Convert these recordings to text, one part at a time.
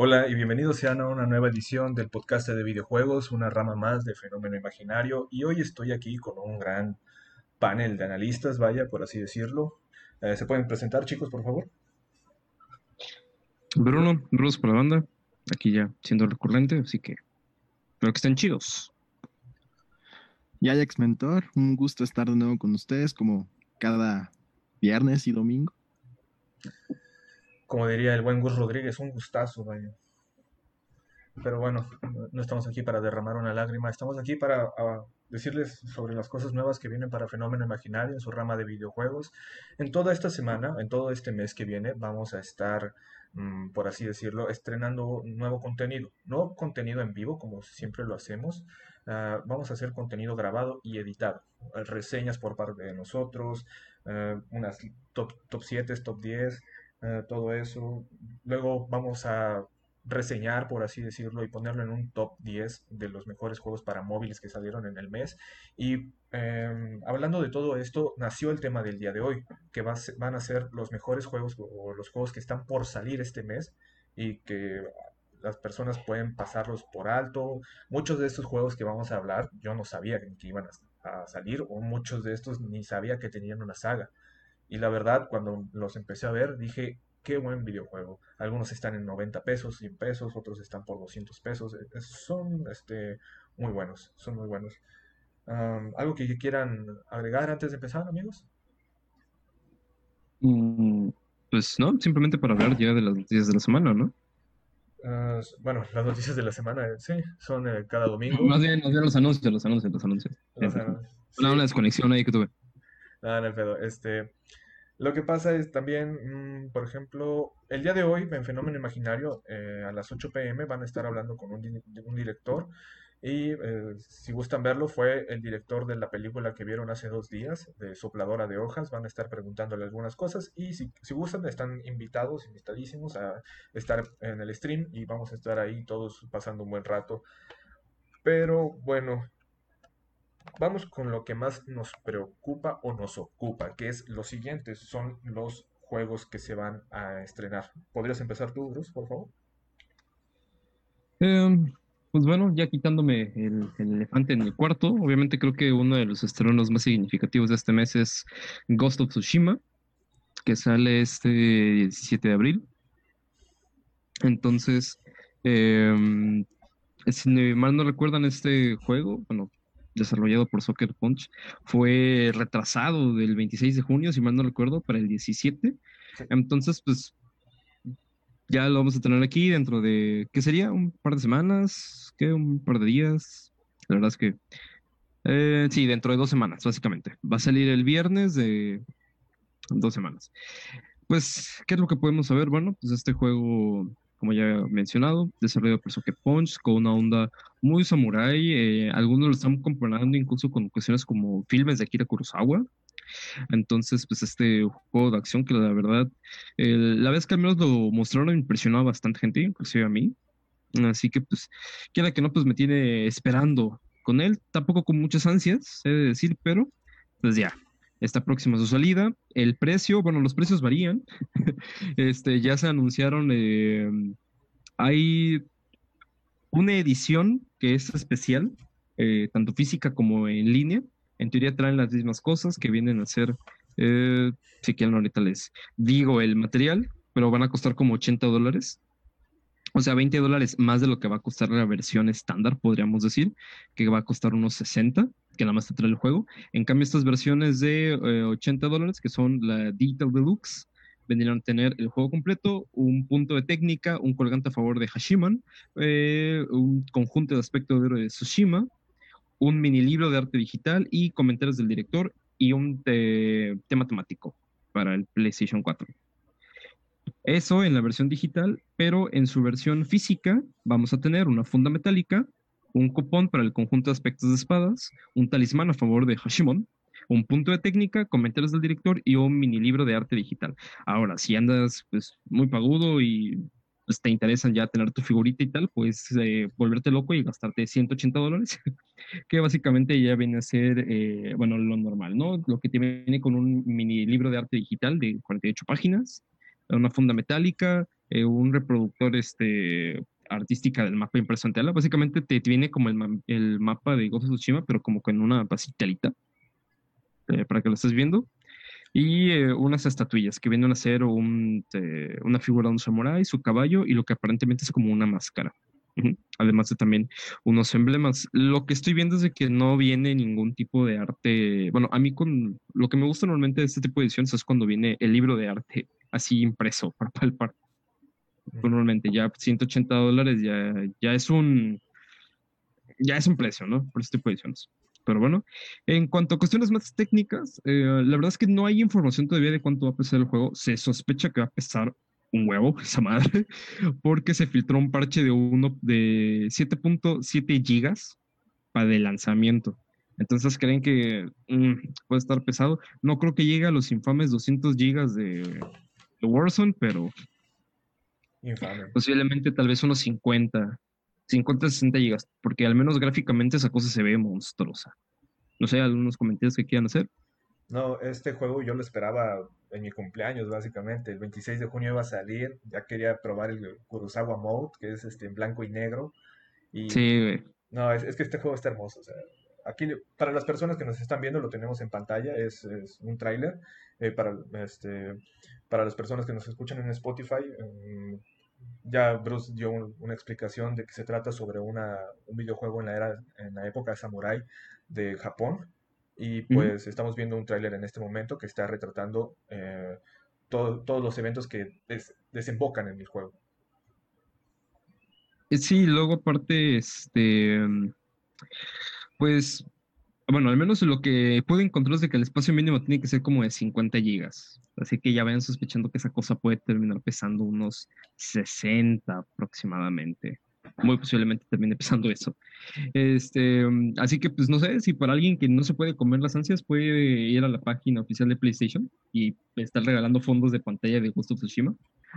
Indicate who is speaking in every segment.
Speaker 1: Hola y bienvenidos sean a una nueva edición del podcast de videojuegos, una rama más de Fenómeno Imaginario. Y hoy estoy aquí con un gran panel de analistas, vaya, por así decirlo. Eh, ¿Se pueden presentar, chicos, por favor?
Speaker 2: Bruno, Bruno por la banda, aquí ya siendo recurrente, así que espero que estén chidos.
Speaker 3: Y Ajax Mentor, un gusto estar de nuevo con ustedes como cada viernes y domingo
Speaker 1: como diría el buen Gus Rodríguez, un gustazo, vaya. Pero bueno, no estamos aquí para derramar una lágrima, estamos aquí para decirles sobre las cosas nuevas que vienen para Fenómeno Imaginario en su rama de videojuegos. En toda esta semana, en todo este mes que viene, vamos a estar, mm, por así decirlo, estrenando nuevo contenido. No contenido en vivo, como siempre lo hacemos. Ah, vamos a hacer contenido grabado y editado. Reseñas por parte de nosotros, ah, unas top, top 7, top 10 eh, todo eso. Luego vamos a reseñar, por así decirlo, y ponerlo en un top 10 de los mejores juegos para móviles que salieron en el mes. Y em, hablando de todo esto, nació el tema del día de hoy, que van a ser los mejores juegos o los juegos que están por salir este mes y que las personas pueden pasarlos por alto. Muchos de estos juegos que vamos a hablar, yo no sabía que iban a salir, o muchos de estos ni sabía que tenían una saga. Y la verdad, cuando los empecé a ver, dije, qué buen videojuego. Algunos están en 90 pesos, 100 pesos, otros están por 200 pesos. E, son este, muy buenos, son muy buenos. ¿Algo que quieran agregar antes de empezar, amigos?
Speaker 2: Mm, pues no, simplemente para hablar ya de las noticias de la semana, ¿no?
Speaker 1: Ah, bueno, las noticias de la semana, sí, son eh, cada domingo.
Speaker 2: Más bien, los anuncios, los anuncios, los anuncios. Una, desconexión ahí que tuve.
Speaker 1: Nada, no, el pedo. Este, lo que pasa es también, mm, por ejemplo, el día de hoy en Fenómeno Imaginario, eh, a las 8 pm, van a estar hablando con un, director. Y eh, si gustan verlo, fue el director de la película que vieron hace dos días, de Sopladora de Hojas. Van a estar preguntándole algunas cosas. Y si, si gustan, están invitados, invitadísimos a estar en el stream y vamos a estar ahí todos pasando un buen rato. Pero bueno, Vamos con lo que más nos preocupa o nos ocupa, que es lo siguiente, son los juegos que se van a estrenar. ¿Podrías empezar tú, Bruce, por favor?
Speaker 2: Em, pues bueno, ya quitándome el, elefante en el cuarto, obviamente creo que uno de los estrenos más significativos de este mes es Ghost of Tsushima, que sale este 17 de abril. Entonces, em, si mal no recuerdan este juego, bueno, desarrollado por Soccer Punch, fue retrasado del 26 de junio, si mal no recuerdo, para el 17. Entonces, pues ya lo vamos a tener aquí dentro de, ¿qué sería? ¿Un par de semanas? ¿Qué? ¿Un par de días? La verdad es que... Eh, sí, dentro de dos semanas, básicamente. Va a salir el viernes de dos semanas. Pues, ¿qué es lo que podemos saber? Bueno, pues este juego como ya he mencionado, desarrollado por Socket Punch, con una onda muy samurai. Eh, algunos lo están comparando incluso con cuestiones como filmes de Akira Kurosawa. Entonces, pues este juego de acción que la verdad, la vez que al menos lo mostraron impresionó a bastante gente, inclusive a mí. Así que pues, quiera que no, pues me tiene esperando con él, tampoco con muchas ansias, he de decir, pero pues ya, está próxima a su salida. El precio, bueno, los precios varían. este, ya se anunciaron, eh, hay una edición que es especial, eh, tanto física como en línea. En teoría traen las mismas cosas que vienen a ser, eh, si quieren ahorita les digo el material, pero van a costar como 80 dólares. O sea, 20 dólares más de lo que va a costar la versión estándar, podríamos decir, que va a costar unos 60, que nada más te trae el juego. En cambio, estas versiones de 80 eh, dólares, que son la Digital Deluxe, vendrían a tener el juego completo, un punto de técnica, un colgante a favor de Hashiman, eh, un conjunto de aspecto de Tsushima, un mini libro de arte digital y comentarios del director y un tema temático para el PlayStation 4. Eso en la versión digital, pero en su versión física vamos a tener una funda metálica, un cupón para el conjunto de aspectos de espadas, un talismán a favor de Hashimon, un punto de técnica, comentarios del director y un mini libro de arte digital. Ahora, si andas pues muy pagudo y pues, te interesan ya tener tu figurita y tal, pues eh, volverte loco y gastarte 180 dólares, que básicamente ya viene a ser, eh, bueno, lo normal, ¿no? Lo que te viene con un mini libro de arte digital de 48 páginas, una funda metálica, eh, un reproductor este, artística del mapa impreso en tela. Básicamente te, viene como el, el, mapa de Ghost of Tsushima, pero como con una basitelita eh, para que lo estés viendo. Y eh, unas estatuillas que vienen a ser un, una figura de un samurái, su caballo y lo que aparentemente es como una máscara. Además de también unos emblemas. Lo que estoy viendo es de que no viene ningún tipo de arte. Bueno, a mí con lo que me gusta normalmente de este tipo de ediciones es cuando viene el libro de arte así impreso para palpar. Normalmente ya 180 dólares ya, ya es un ya es un precio, ¿no? Por este tipo de ediciones. Pero bueno, en cuanto a cuestiones más técnicas, eh, la verdad es que no hay información todavía de cuánto va a pesar el juego. Se sospecha que va a pesar un huevo, esa madre, porque se filtró un parche de uno de 7.7 gigas para el lanzamiento. Entonces creen que mm, puede estar pesado. No creo que llegue a los infames 200 gigas de, de Warzone, pero posiblemente tal vez unos 50, 50, 60 gigas, porque al menos gráficamente esa cosa se ve monstruosa. No sé, algunos comentarios que quieran hacer.
Speaker 1: No, este juego yo lo esperaba en mi cumpleaños, básicamente. El 26 de junio iba a salir. Ya quería probar el Kurosawa Mode, que es este en blanco y negro. Y,
Speaker 2: sí,
Speaker 1: No, es, que este juego está hermoso. O sea, aquí, para las personas que nos están viendo, lo tenemos en pantalla. Es, un tráiler. Eh, para, este, para las personas que nos escuchan en Spotify, mm, ya Bruce dio una explicación de que se trata sobre una, un videojuego en la, era, en la época samurai de Japón y pues estamos viendo un tráiler en este momento que está retratando eh, todos los eventos que desembocan en el juego.
Speaker 2: Eh, sí, luego aparte, este, pues, bueno, al menos lo que pude encontrar es de que el espacio mínimo tiene que ser como de 50 gigas. Así que ya vayan sospechando que esa cosa puede terminar pesando unos 60 aproximadamente muy posiblemente termine pesando eso. Este, así que, pues no sé, si para alguien que no se puede comer las ansias, puede ir a la página oficial de PlayStation y estar regalando fondos de pantalla de Ghost of Tsushima.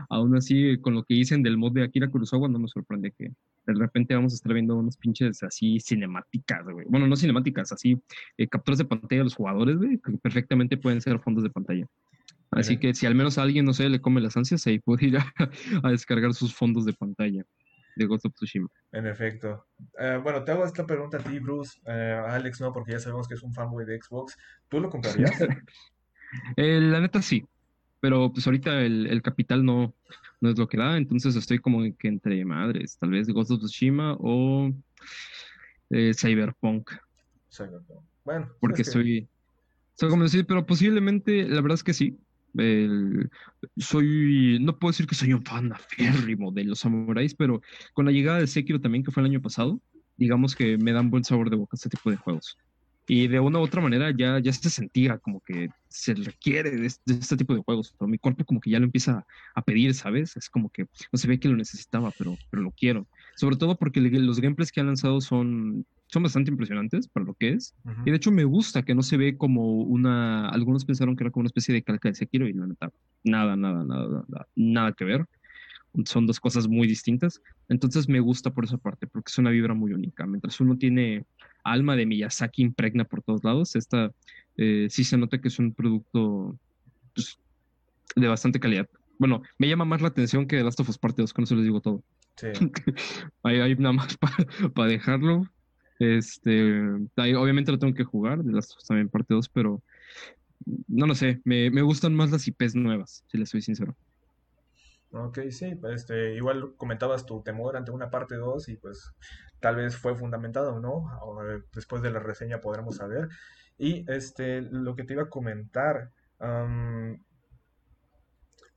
Speaker 2: Aún así, con lo que dicen del mod de Akira Kurosawa, no me sorprende que de repente vamos a estar viendo unos pinches así cinemáticas, güey. Bueno, no cinemáticas, así eh, capturas de pantalla de los jugadores, güey, que perfectamente pueden ser fondos de pantalla. Así que si al menos a alguien, no sé, le come las ansias, ahí puede ir a descargar sus fondos de pantalla de Ghost of Tsushima.
Speaker 1: En efecto. Eh, bueno, te hago esta pregunta a ti, Bruce. Eh, Alex, no, porque ya sabemos que es un fanboy de Xbox. ¿Tú lo comprarías?
Speaker 2: Eh, la neta sí, pero pues ahorita el, capital no, no es lo que da, entonces estoy como que entre madres, tal vez Ghost of Tsushima o Cyberpunk.
Speaker 1: Cyberpunk. Bueno.
Speaker 2: Porque estoy, estoy como decir, pero posiblemente, la verdad es que sí, soy, no puedo decir que soy un fan aférrimo de los samuráis, pero con la llegada de Sekiro también, que fue el año pasado, digamos que me dan buen sabor de boca este tipo de juegos. Y de una u otra manera ya, ya se sentía como que se requiere de, este tipo de juegos, pero mi cuerpo como que ya lo empieza a pedir, ¿sabes? Es como que no se ve que lo necesitaba, pero, pero lo quiero. Sobre todo porque los gameplays que han lanzado son son bastante impresionantes para lo que es.
Speaker 1: Ujú.
Speaker 2: Y de hecho me gusta que no se ve como una, algunos pensaron que era como una especie de calca de Sekiro y la neta, nada, nada, nada, nada, nada que ver. Son dos cosas muy distintas. Entonces me gusta por esa parte, porque es una vibra muy única. Mientras uno tiene alma de Miyazaki impregna por todos lados, esta eh, sí se nota que es un producto pues, de bastante calidad. Bueno, me llama más la atención que The Last of Us Part 2, con eso les digo todo.
Speaker 1: Sí.
Speaker 2: Ahí, ahí nada más para dejarlo. Este, ahí obviamente lo tengo que jugar, de las también parte 2, pero no lo sé, me, me gustan más las IPs nuevas, si les soy sincero.
Speaker 1: Ok, sí, este, igual comentabas tu temor ante una parte 2 y pues tal vez fue fundamentado, ¿no? O, eh, después de la reseña podremos saber. Y este, lo que te iba a comentar, am,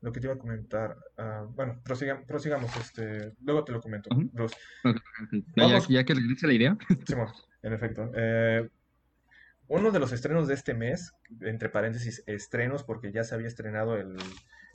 Speaker 1: lo que te iba a comentar, ah, bueno, prosiga- prosigamos, este, luego te lo comento. Bruce.
Speaker 2: Ok. Ya, que regrese la idea.
Speaker 1: Simón, en efecto. Eh, uno de los estrenos de este mes, entre paréntesis, estrenos, porque ya se había estrenado el,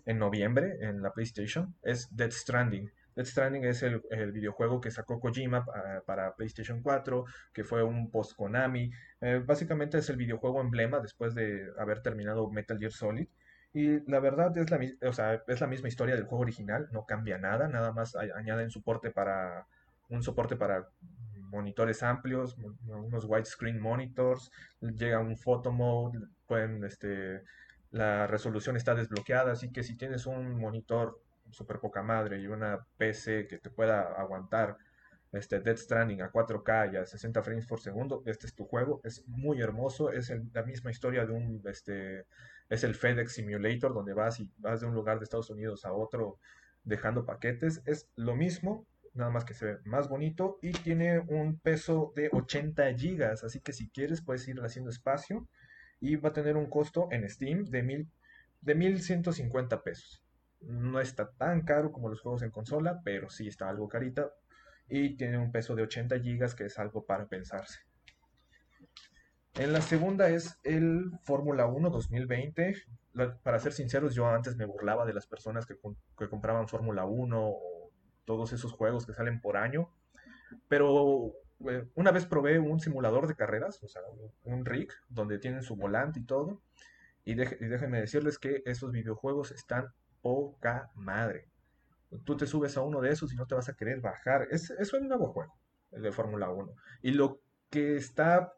Speaker 1: en noviembre en la PlayStation, es Death Stranding. Death Stranding es el, el videojuego que sacó Kojima pa- para PlayStation 4, que fue un post-Konami. Eh, básicamente es el videojuego emblema después de haber terminado Metal Gear Solid. Y la verdad es la, o sea, es la misma historia del juego original, no cambia nada, nada más añaden soporte para un soporte para monitores amplios, unos widescreen monitors, llega un photo mode, pueden, este, la resolución está desbloqueada, así que si tienes un monitor super poca madre y una PC que te pueda aguantar este Death Stranding a 4K y a 60 frames por segundo, este es tu juego, es muy hermoso, es la misma historia de un, este, es el FedEx Simulator donde vas y vas de un lugar de Estados Unidos a otro dejando paquetes, es lo mismo, nada más que se ve más bonito y tiene un peso de 80 gigas, así que si quieres puedes ir haciendo espacio y va a tener un costo en Steam de mil, de 1150 pesos. No está tan caro como los juegos en consola, pero sí está algo carita y tiene un peso de 80 gigas que es algo para pensarse. En la segunda es el Fórmula 1 2020. La- para ser sinceros, yo antes me burlaba de las personas que, que compraban Fórmula 1 o todos esos juegos que salen por año. Pero una vez probé un simulador de carreras, o sea, un, rig, donde tienen su volante y todo. Y, y déjenme decirles que esos videojuegos están poca madre. Tú te subes a uno de esos y no te vas a querer bajar. Es, es un nuevo juego, el de Fórmula 1. Y lo que está,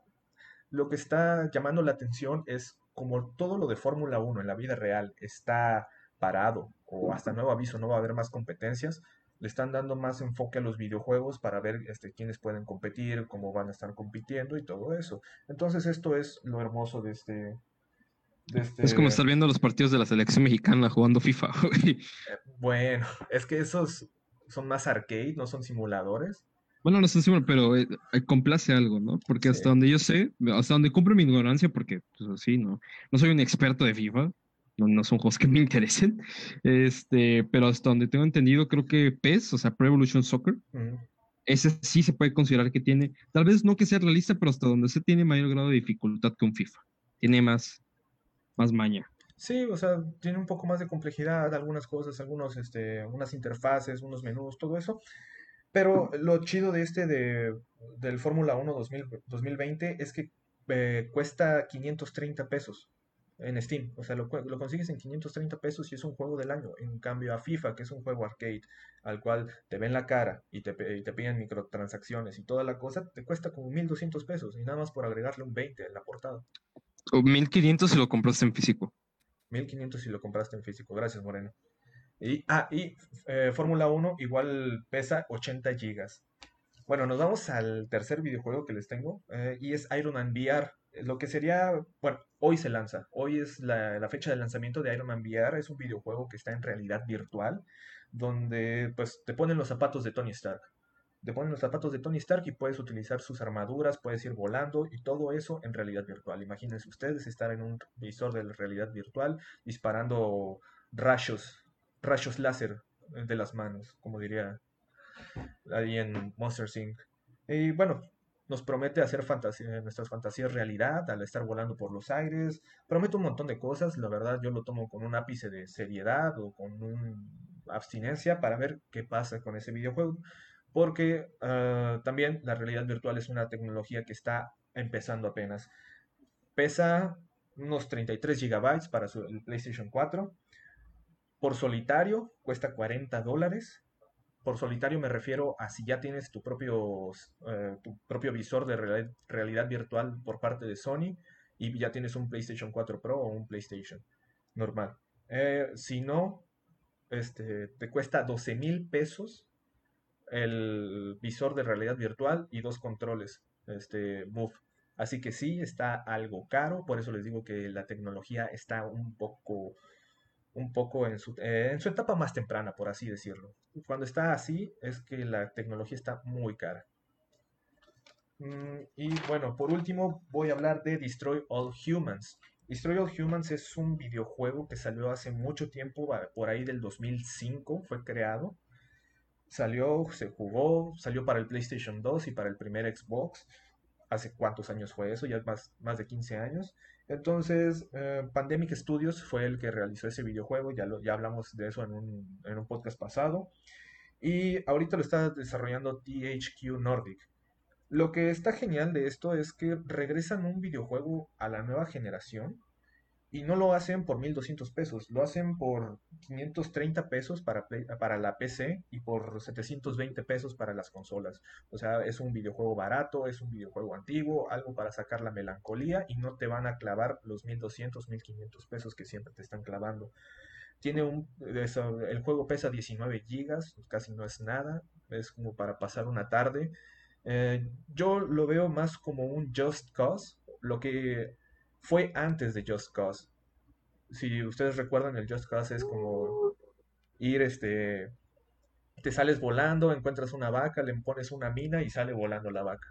Speaker 1: lo que está llamando la atención es como todo lo de Fórmula 1 en la vida real está parado o hasta nuevo aviso no va a haber más competencias, le están dando más enfoque a los videojuegos para ver este, quiénes pueden competir, cómo van a estar compitiendo y todo eso. Entonces esto es lo hermoso de este... De este...
Speaker 2: Es como estar viendo los partidos de la selección mexicana jugando FIFA, güey.
Speaker 1: Bueno, es que esos son más arcade, no son simuladores.
Speaker 2: Bueno, no estoy seguro, pero eh, eh, complace algo, ¿no? Porque
Speaker 1: Sí.
Speaker 2: hasta donde yo sé, hasta donde cumplo mi ignorancia, porque pues sí, no, no soy un experto de FIFA, no, no son juegos que me interesen, este, pero hasta donde tengo entendido, creo que PES, o sea, Pro Evolution Soccer, ese sí se puede considerar que tiene, tal vez no que sea realista, pero hasta donde se tiene mayor grado de dificultad que un FIFA. Tiene más, más maña.
Speaker 1: Sí, o sea, tiene un poco más de complejidad, algunas cosas, algunos, este, unas interfaces, unos menús, todo eso. Pero lo chido de este de, del Fórmula 1 2000 2020 es que eh, cuesta 530 pesos en Steam. O sea, lo, lo consigues en 530 pesos y es un juego del año. En cambio a FIFA, que es un juego arcade, al cual te ven la cara y te, y te piden microtransacciones y toda la cosa, te cuesta como 1200 pesos y nada más por agregarle un 20 en la portada.
Speaker 2: O 1500 si lo compraste en físico.
Speaker 1: 1500 si lo compraste en físico. Gracias, Moreno. Y, ah, y eh, Fórmula 1 igual pesa 80 gigas. Bueno, nos vamos al tercer videojuego que les tengo eh, y es Iron Man VR. Lo que sería, bueno, hoy se lanza. Hoy es la, la fecha de lanzamiento de Iron Man VR. Es un videojuego que está en realidad virtual, donde pues te ponen los zapatos de Tony Stark. Te ponen los zapatos de Tony Stark y puedes utilizar sus armaduras, puedes ir volando y todo eso en realidad virtual. Imagínense ustedes estar en un visor de realidad virtual disparando rayos, rayos láser de las manos, como diría ahí en Monster Inc. Y bueno, nos promete hacer nuestras fantasías realidad al estar volando por los aires. Promete un montón de cosas. La verdad, yo lo tomo con un ápice de seriedad o con una abstinencia para ver qué pasa con ese videojuego. porque ah, también la realidad virtual es una tecnología que está empezando apenas. Pesa unos 33 gigabytes para el PlayStation 4. Por solitario cuesta 40 dólares. Por solitario me refiero a si ya tienes tu propio, eh, tu propio visor de realidad, virtual por parte de Sony y ya tienes un PlayStation 4 Pro o un PlayStation normal. Eh, si no, este, te cuesta 12 mil pesos el visor de realidad virtual y dos controles, este, Move. Así que sí, está algo caro, por eso les digo que la tecnología está un poco, un poco en, su, en su etapa más temprana, por así decirlo. Cuando está así, es que la tecnología está muy cara. Mm, y bueno, por último voy a hablar de Destroy All Humans. Destroy All Humans es un videojuego que salió hace mucho tiempo, por ahí del 2005 fue creado. Salió, se jugó, salió para el PlayStation 2 y para el primer Xbox. ¿Hace cuántos años fue eso? Ya más, más de 15 años. Entonces, eh, Pandemic Studios fue el que realizó ese videojuego, ya, lo, ya hablamos de eso en un, en un podcast pasado. Y ahorita lo está desarrollando THQ Nordic. Lo que está genial de esto es que regresan un videojuego a la nueva generación y no lo hacen por 1200 pesos, lo hacen por 530 pesos para, para la PC y por 720 pesos para las consolas. O sea, es un videojuego barato, es un videojuego antiguo, algo para sacar la melancolía y no te van a clavar los 1200, 1500 pesos que siempre te están clavando. Tiene un, el juego pesa 19 gigas, casi no es nada, es como para pasar una tarde eh, yo lo veo más como un Just Cause, lo que fue antes de Just Cause. Si ustedes recuerdan, el Just Cause es como ir, este, te sales volando, encuentras una vaca, le pones una mina y sale volando la vaca.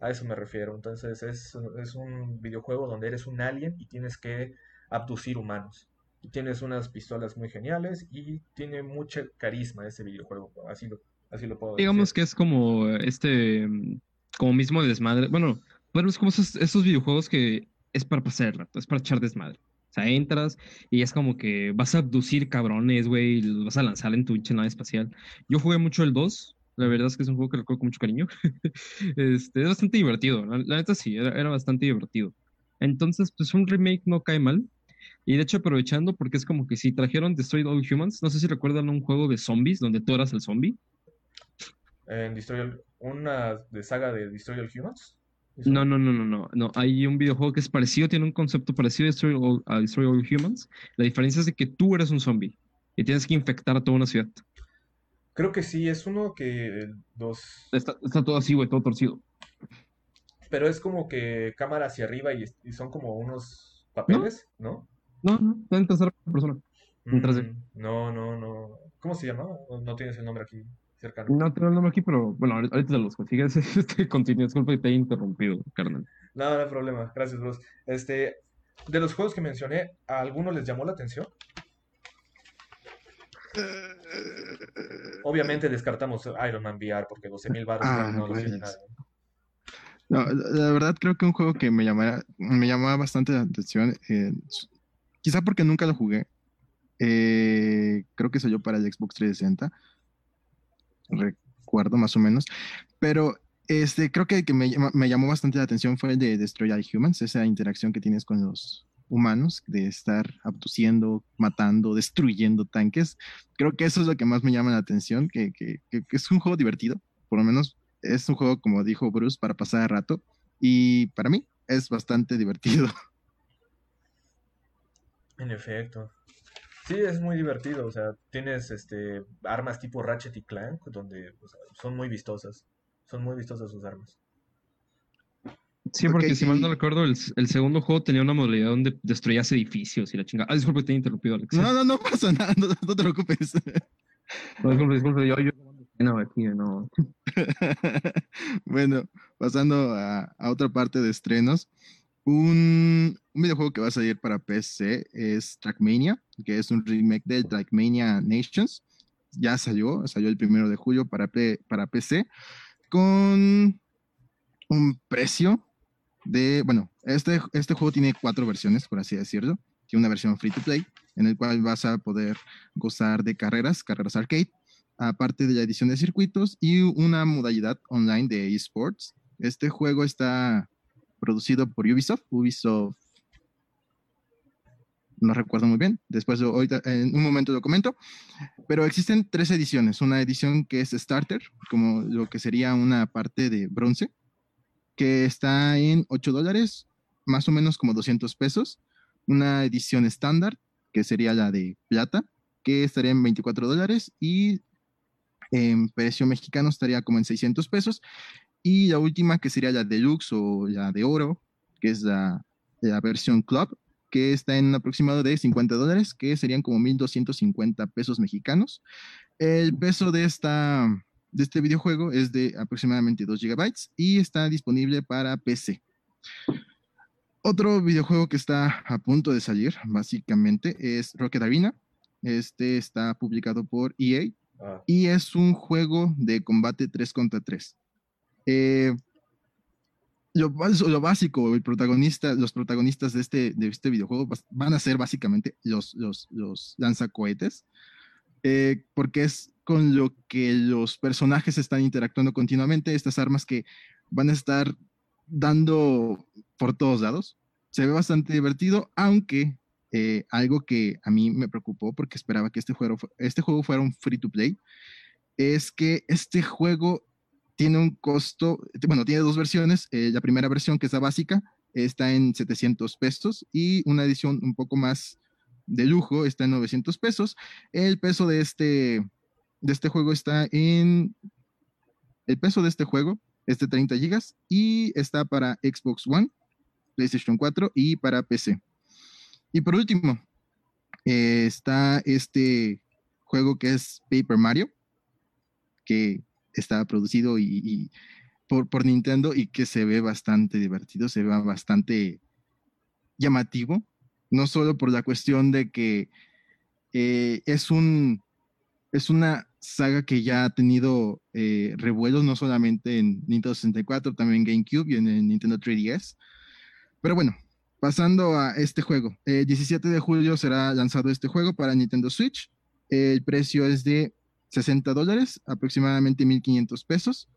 Speaker 1: A eso me refiero. Entonces es, es un videojuego donde eres un alien y tienes que abducir humanos. Y tienes unas pistolas muy geniales y tiene mucha carisma ese videojuego. Así lo, Así lo puedo
Speaker 2: Digamos que es como este, como mismo desmadre. Bueno, bueno es como esos, videojuegos que es para pasar el rato, es para echar desmadre. O sea, entras y es como que vas a abducir cabrones, güey, y los vas a lanzar en tu pinche nave espacial. Yo jugué mucho el 2, la verdad es que es un juego que recuerdo con mucho cariño. este, es bastante divertido, la, neta sí, era, era, bastante divertido. Entonces, pues un remake no cae mal. Y de hecho, aprovechando, porque es como que si trajeron Destroy All Humans, no sé si recuerdan un juego de zombies donde tú eras el zombie
Speaker 1: en Destroy una de saga de Destroy All Humans.
Speaker 2: No, no, no, no, no, no. Hay un videojuego que es parecido, tiene un concepto parecido a Destroy All, a Destroy All Humans. La diferencia es de que tú eres un zombie y tienes que infectar a toda una ciudad.
Speaker 1: Creo que sí, es uno que dos.
Speaker 2: Está, está todo así, güey, todo torcido.
Speaker 1: Pero es como que cámara hacia arriba y, son como unos papeles, ¿no?
Speaker 2: No, no, está en tercera persona.
Speaker 1: Mm, no, no, no. ¿Cómo se llama? No tienes el nombre aquí.
Speaker 2: No tengo el nombre aquí, pero bueno, ahorita te los consigues. Este, continúa, disculpa que te he interrumpido, carnal.
Speaker 1: No, no hay problema. Gracias, Bruce. Este, de los juegos que mencioné, ¿a alguno les llamó la atención? Obviamente descartamos Iron Man VR porque 12 mil baros ah, no,
Speaker 3: pues. nada. No, la verdad creo que un juego que me llamaba, me llamaba bastante la atención, eh, quizá porque nunca lo jugué, eh, creo que salió para el Xbox 360, recuerdo más o menos, pero este, creo que que me, me, llamó bastante la atención fue el de Destroy All Humans, esa interacción que tienes con los humanos, de estar abduciendo, matando, destruyendo tanques. Creo que eso es lo que más me llama la atención, que, que, es un juego divertido, por lo menos es un juego, como dijo Bruce, para pasar rato, y para mí es bastante divertido.
Speaker 1: En efecto. Sí, es muy divertido, o sea, tienes este armas tipo Ratchet y Clank, donde son muy vistosas, son muy vistosas sus armas.
Speaker 2: Sí, porque si mal no recuerdo, el, segundo juego tenía una modalidad donde destruías edificios y la chingada. Ah, disculpe, te he interrumpido, Alex.
Speaker 3: No, no, no pasa nada, no, te preocupes.
Speaker 2: No, disculpe, disculpe, yo, yo no, aquí no.
Speaker 3: bueno, pasando a, a otra parte de estrenos. Un, videojuego que va a salir para PC es Trackmania, que es un remake de Trackmania Nations. Ya salió, salió el primero de julio para, para PC, con un precio de, bueno, este, este juego tiene cuatro versiones, por así decirlo. Tiene una versión free to play, en el cual vas a poder gozar de carreras, carreras arcade, aparte de la edición de circuitos y una modalidad online de esports. Este juego está producido por Ubisoft, Ubisoft no recuerdo muy bien, después ahorita en un momento lo comento, pero existen tres ediciones, una edición que es starter, como lo que sería una parte de bronce, que está en 8 dólares, más o menos como 200 pesos, una edición estándar, que sería la de plata, que estaría en 24 dólares y en precio mexicano estaría como en 600 pesos, y la última que sería la deluxe o la de oro, que es la, la versión club, que está en un aproximado de 50 dólares, que serían como 1.250 pesos mexicanos. El peso de, esta, de este videojuego es de aproximadamente 2 gigabytes y está disponible para PC. Otro videojuego que está a punto de salir, básicamente, es Rocket Arena. Este está publicado por EA ah. y es un juego de combate 3 contra 3. Eh, lo, básico, el protagonista, los protagonistas de este, de este videojuego van a ser básicamente los, los, los lanzacohetes, eh, porque es con lo que los personajes están interactuando continuamente, estas armas que van a estar dando por todos lados. Se ve bastante divertido, aunque eh, algo que a mí me preocupó porque esperaba que este juego, este juego fuera un free to play, es que este juego tiene un costo, bueno, tiene dos versiones. Eh, la primera versión, que es la básica, está en 700 pesos y una edición un poco más de lujo está en 900 pesos. El peso de este, de este juego está en... El peso de este juego es de 30 gigas y está para Xbox One, PlayStation 4 y para PC. Y por último, eh, está este juego que es Paper Mario, que está producido y, por, Nintendo y que se ve bastante divertido, se ve bastante llamativo, no solo por la cuestión de que eh, es un es una saga que ya ha tenido eh, revuelos no solamente en Nintendo 64, también en GameCube y en el Nintendo 3DS. Pero bueno, pasando a este juego. El 17 de julio será lanzado este juego para Nintendo Switch. El precio es de 60 dólares, aproximadamente 1500 pesos.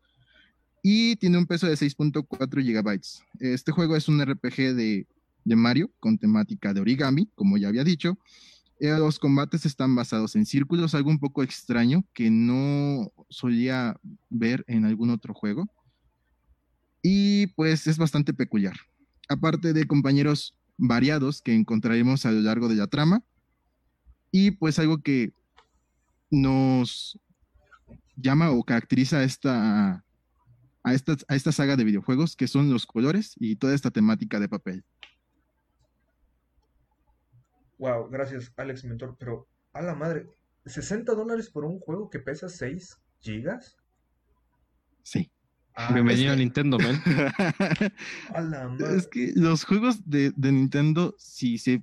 Speaker 3: Y tiene un peso de 6.4 gigabytes. Este juego es un RPG de, Mario con temática de origami, como ya había dicho. Eh, los combates están basados en círculos, algo un poco extraño que no solía ver en algún otro juego. Y pues es bastante peculiar. Aparte de compañeros variados que encontraremos a lo largo de la trama. Y pues algo que nos llama o caracteriza a esta, a, esta, a esta saga de videojuegos, que son los colores y toda esta temática de papel.
Speaker 1: Wow, gracias Alex Mentor, pero a la madre, ¿60 dólares por un juego que pesa 6 gigas?
Speaker 3: Sí.
Speaker 2: Ah, Bienvenido a Nintendo, man.
Speaker 3: a la madre. Es que los juegos de, de Nintendo, si se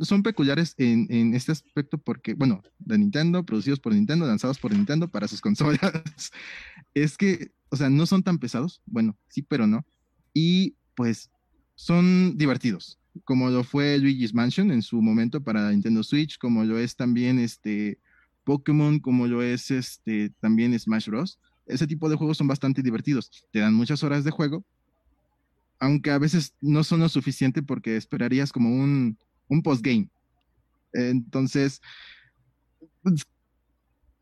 Speaker 3: son, peculiares en, este aspecto porque, bueno, de Nintendo, producidos por Nintendo, lanzados por Nintendo para sus consolas, es que, o sea, no son tan pesados, bueno, sí, pero no, y pues son divertidos, como lo fue Luigi's Mansion en su momento para Nintendo Switch, como lo es también este Pokémon, como lo es este también Smash Bros. Ese tipo de juegos son bastante divertidos, te dan muchas horas de juego, aunque a veces no son lo suficiente porque esperarías como un un postgame. Entonces, pues,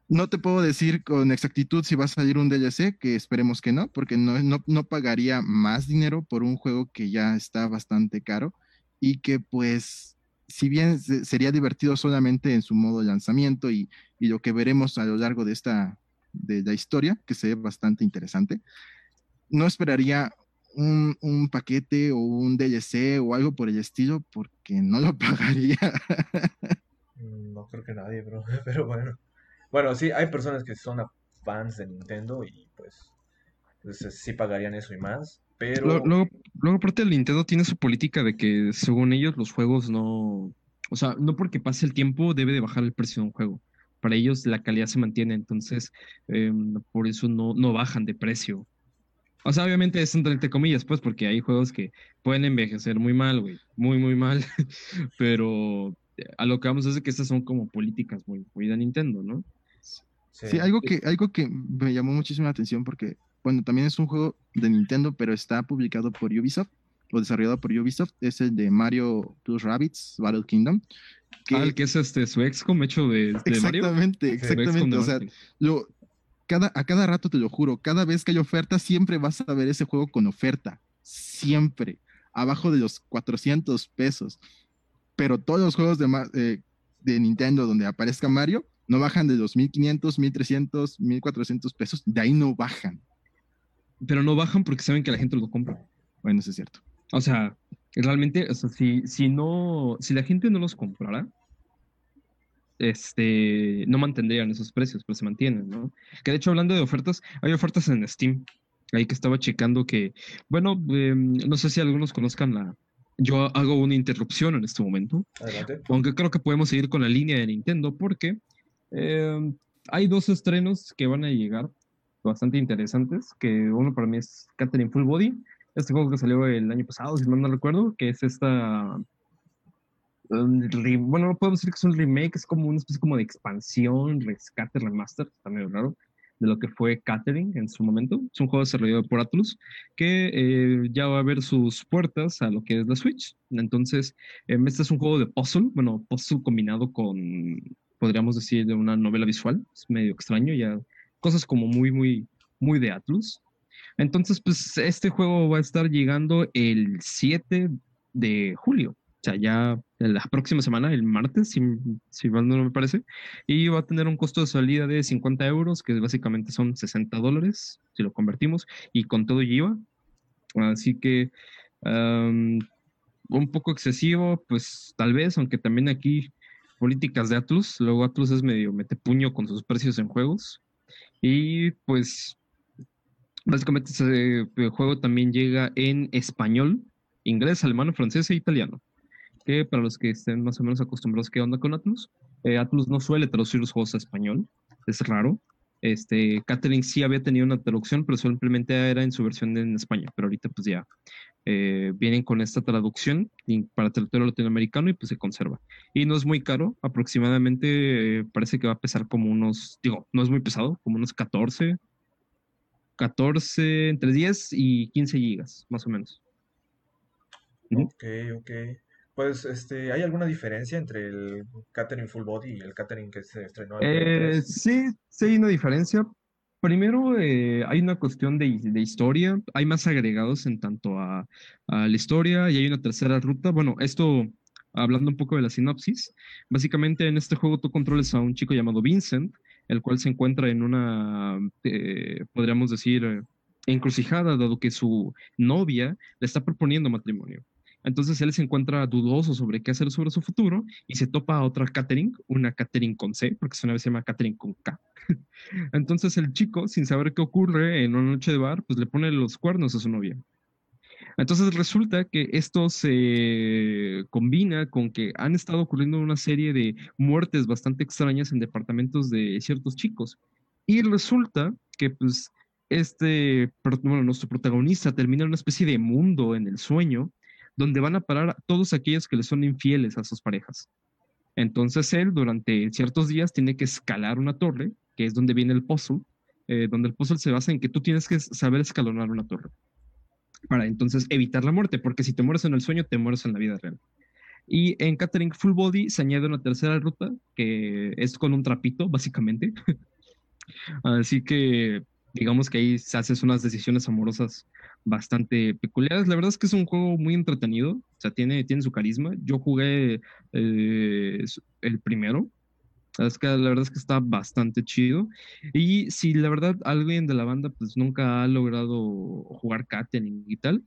Speaker 3: no te puedo decir con exactitud si va a salir un DLC, que esperemos que no, porque no, no, pagaría más dinero por un juego que ya está bastante caro y que pues, si bien sería divertido solamente en su modo de lanzamiento y, y lo que veremos a lo largo de esta, de la historia, que se ve bastante interesante, no esperaría un, paquete o un DLC o algo por el estilo porque no lo pagaría.
Speaker 1: Mm, no creo que nadie, bro. Pero bueno. Bueno, sí, hay personas que son fans de Nintendo y pues, pues sí pagarían eso y más. Pero...
Speaker 2: Luego, luego, aparte, el Nintendo tiene su política de que según ellos los juegos no... O sea, no porque pase el tiempo debe de bajar el precio de un juego. Para ellos la calidad se mantiene, entonces em, por eso no, no bajan de precio. O sea, obviamente es entre comillas, pues, porque hay juegos que pueden envejecer muy mal, güey, muy, muy mal, pero a lo que vamos es que estas son como políticas muy, muy de Nintendo, ¿no?
Speaker 3: Sí, algo, que, algo que me llamó muchísimo la atención porque, bueno, también es un juego de Nintendo, pero está publicado por Ubisoft o desarrollado por Ubisoft, es el de Mario Plus Rabbits Battle Kingdom.
Speaker 2: Que, ah, el que es este, su XCOM hecho de,
Speaker 3: de exactamente, Exactamente, O sea, lo, cada, a cada rato te lo juro, cada vez que hay oferta, siempre vas a ver ese juego con oferta. Siempre. Abajo de los 400 pesos. Pero todos los juegos de, eh, de Nintendo donde aparezca Mario no bajan de los 1500, 1300, 1400 pesos. De ahí no bajan.
Speaker 2: Pero no bajan porque saben que la gente lo compra.
Speaker 3: Bueno, eso es cierto.
Speaker 2: O sea, realmente, o sea, si, si no, si la gente no los comprara, este, no mantendrían esos precios, pero se mantienen, ¿no? Que de hecho, hablando de ofertas, hay ofertas en Steam. Ahí que estaba checando que, bueno, em, no sé si algunos conozcan la. Yo hago una interrupción en este momento. Adelante. Aunque creo que podemos seguir con la línea de Nintendo porque em, hay dos estrenos que van a llegar bastante interesantes. Que uno para mí es Catherine Full Body este juego que salió el año pasado, si mal no recuerdo, que es esta... bueno, no podemos decir que es un remake, es como una especie como de expansión, rescate, remaster, está medio raro, de lo que fue Catering en su momento. Es un juego desarrollado por Atlus que eh, ya va a ver sus puertas a lo que es la Switch. Entonces, em, este es un juego de puzzle, bueno, puzzle combinado con, podríamos decir, de una novela visual. Es medio extraño, ya cosas como muy, muy, muy de Atlus. Entonces, pues este juego va a estar llegando el 7 de julio. O sea, ya la próxima semana, el martes, si, si mal no me parece. Y va a tener un costo de salida de 50 euros, que básicamente son 60 dólares, si lo convertimos, y con todo IVA. Así que un poco excesivo, pues tal vez, aunque también aquí políticas de Atlus, luego Atlus es medio mete puño con sus precios en juegos. Y pues Básicamente ese juego también llega en español, inglés, alemán, francés e italiano. Que para los que estén más o menos acostumbrados qué onda con Atlus, eh, Atlus no suele traducir los juegos a español, es raro. Este, Catherine sí había tenido una traducción, pero simplemente era en su versión en España, pero ahorita pues ya eh, vienen con esta traducción para territorio latinoamericano y pues se conserva. Y no es muy caro, aproximadamente eh, parece que va a pesar como unos, digo, no es muy pesado, como unos 14, 14, entre 10 y 15 gigas, más o menos.
Speaker 1: Ok, ok. Pues, este, ¿hay alguna diferencia entre el Catering Full Body y el Catering que se estrenó?
Speaker 2: Eh, sí, sí hay una diferencia. Primero, eh, hay una cuestión de, de, historia. Hay más agregados en tanto a, a, la historia y hay una tercera ruta. Bueno, esto, hablando un poco de la sinopsis, básicamente en este juego tú controles a un chico llamado Vincent, el cual se encuentra en una, eh, podríamos decir, eh, encrucijada, dado que su novia le está proponiendo matrimonio. Entonces él se encuentra dudoso sobre qué hacer sobre su futuro y se topa a otra Catherine, una Catherine con C, porque una vez se llama Catherine con K. Entonces el chico, sin saber qué ocurre en una noche de bar, pues le pone los cuernos a su novia. Entonces resulta que esto se combina con que han estado ocurriendo una serie de muertes bastante extrañas en departamentos de ciertos chicos. Y resulta que pues este, bueno, nuestro protagonista termina en una especie de mundo en el sueño donde van a parar todos aquellos que le son infieles a sus parejas. Entonces él durante ciertos días tiene que escalar una torre, que es donde viene el puzzle, eh, donde el puzzle se basa en que tú tienes que saber escalonar una torre para entonces evitar la muerte, porque si te mueres en el sueño, te mueres en la vida real. Y en Catering Full Body se añade una tercera ruta, que es con un trapito, básicamente. Así que digamos que ahí haces unas decisiones amorosas bastante peculiares. La verdad es que es un juego muy entretenido, o sea, tiene, tiene su carisma. Yo jugué eh, el primero, es que la verdad es que está bastante chido. Y si la verdad alguien de la banda pues nunca ha logrado jugar Catering y tal,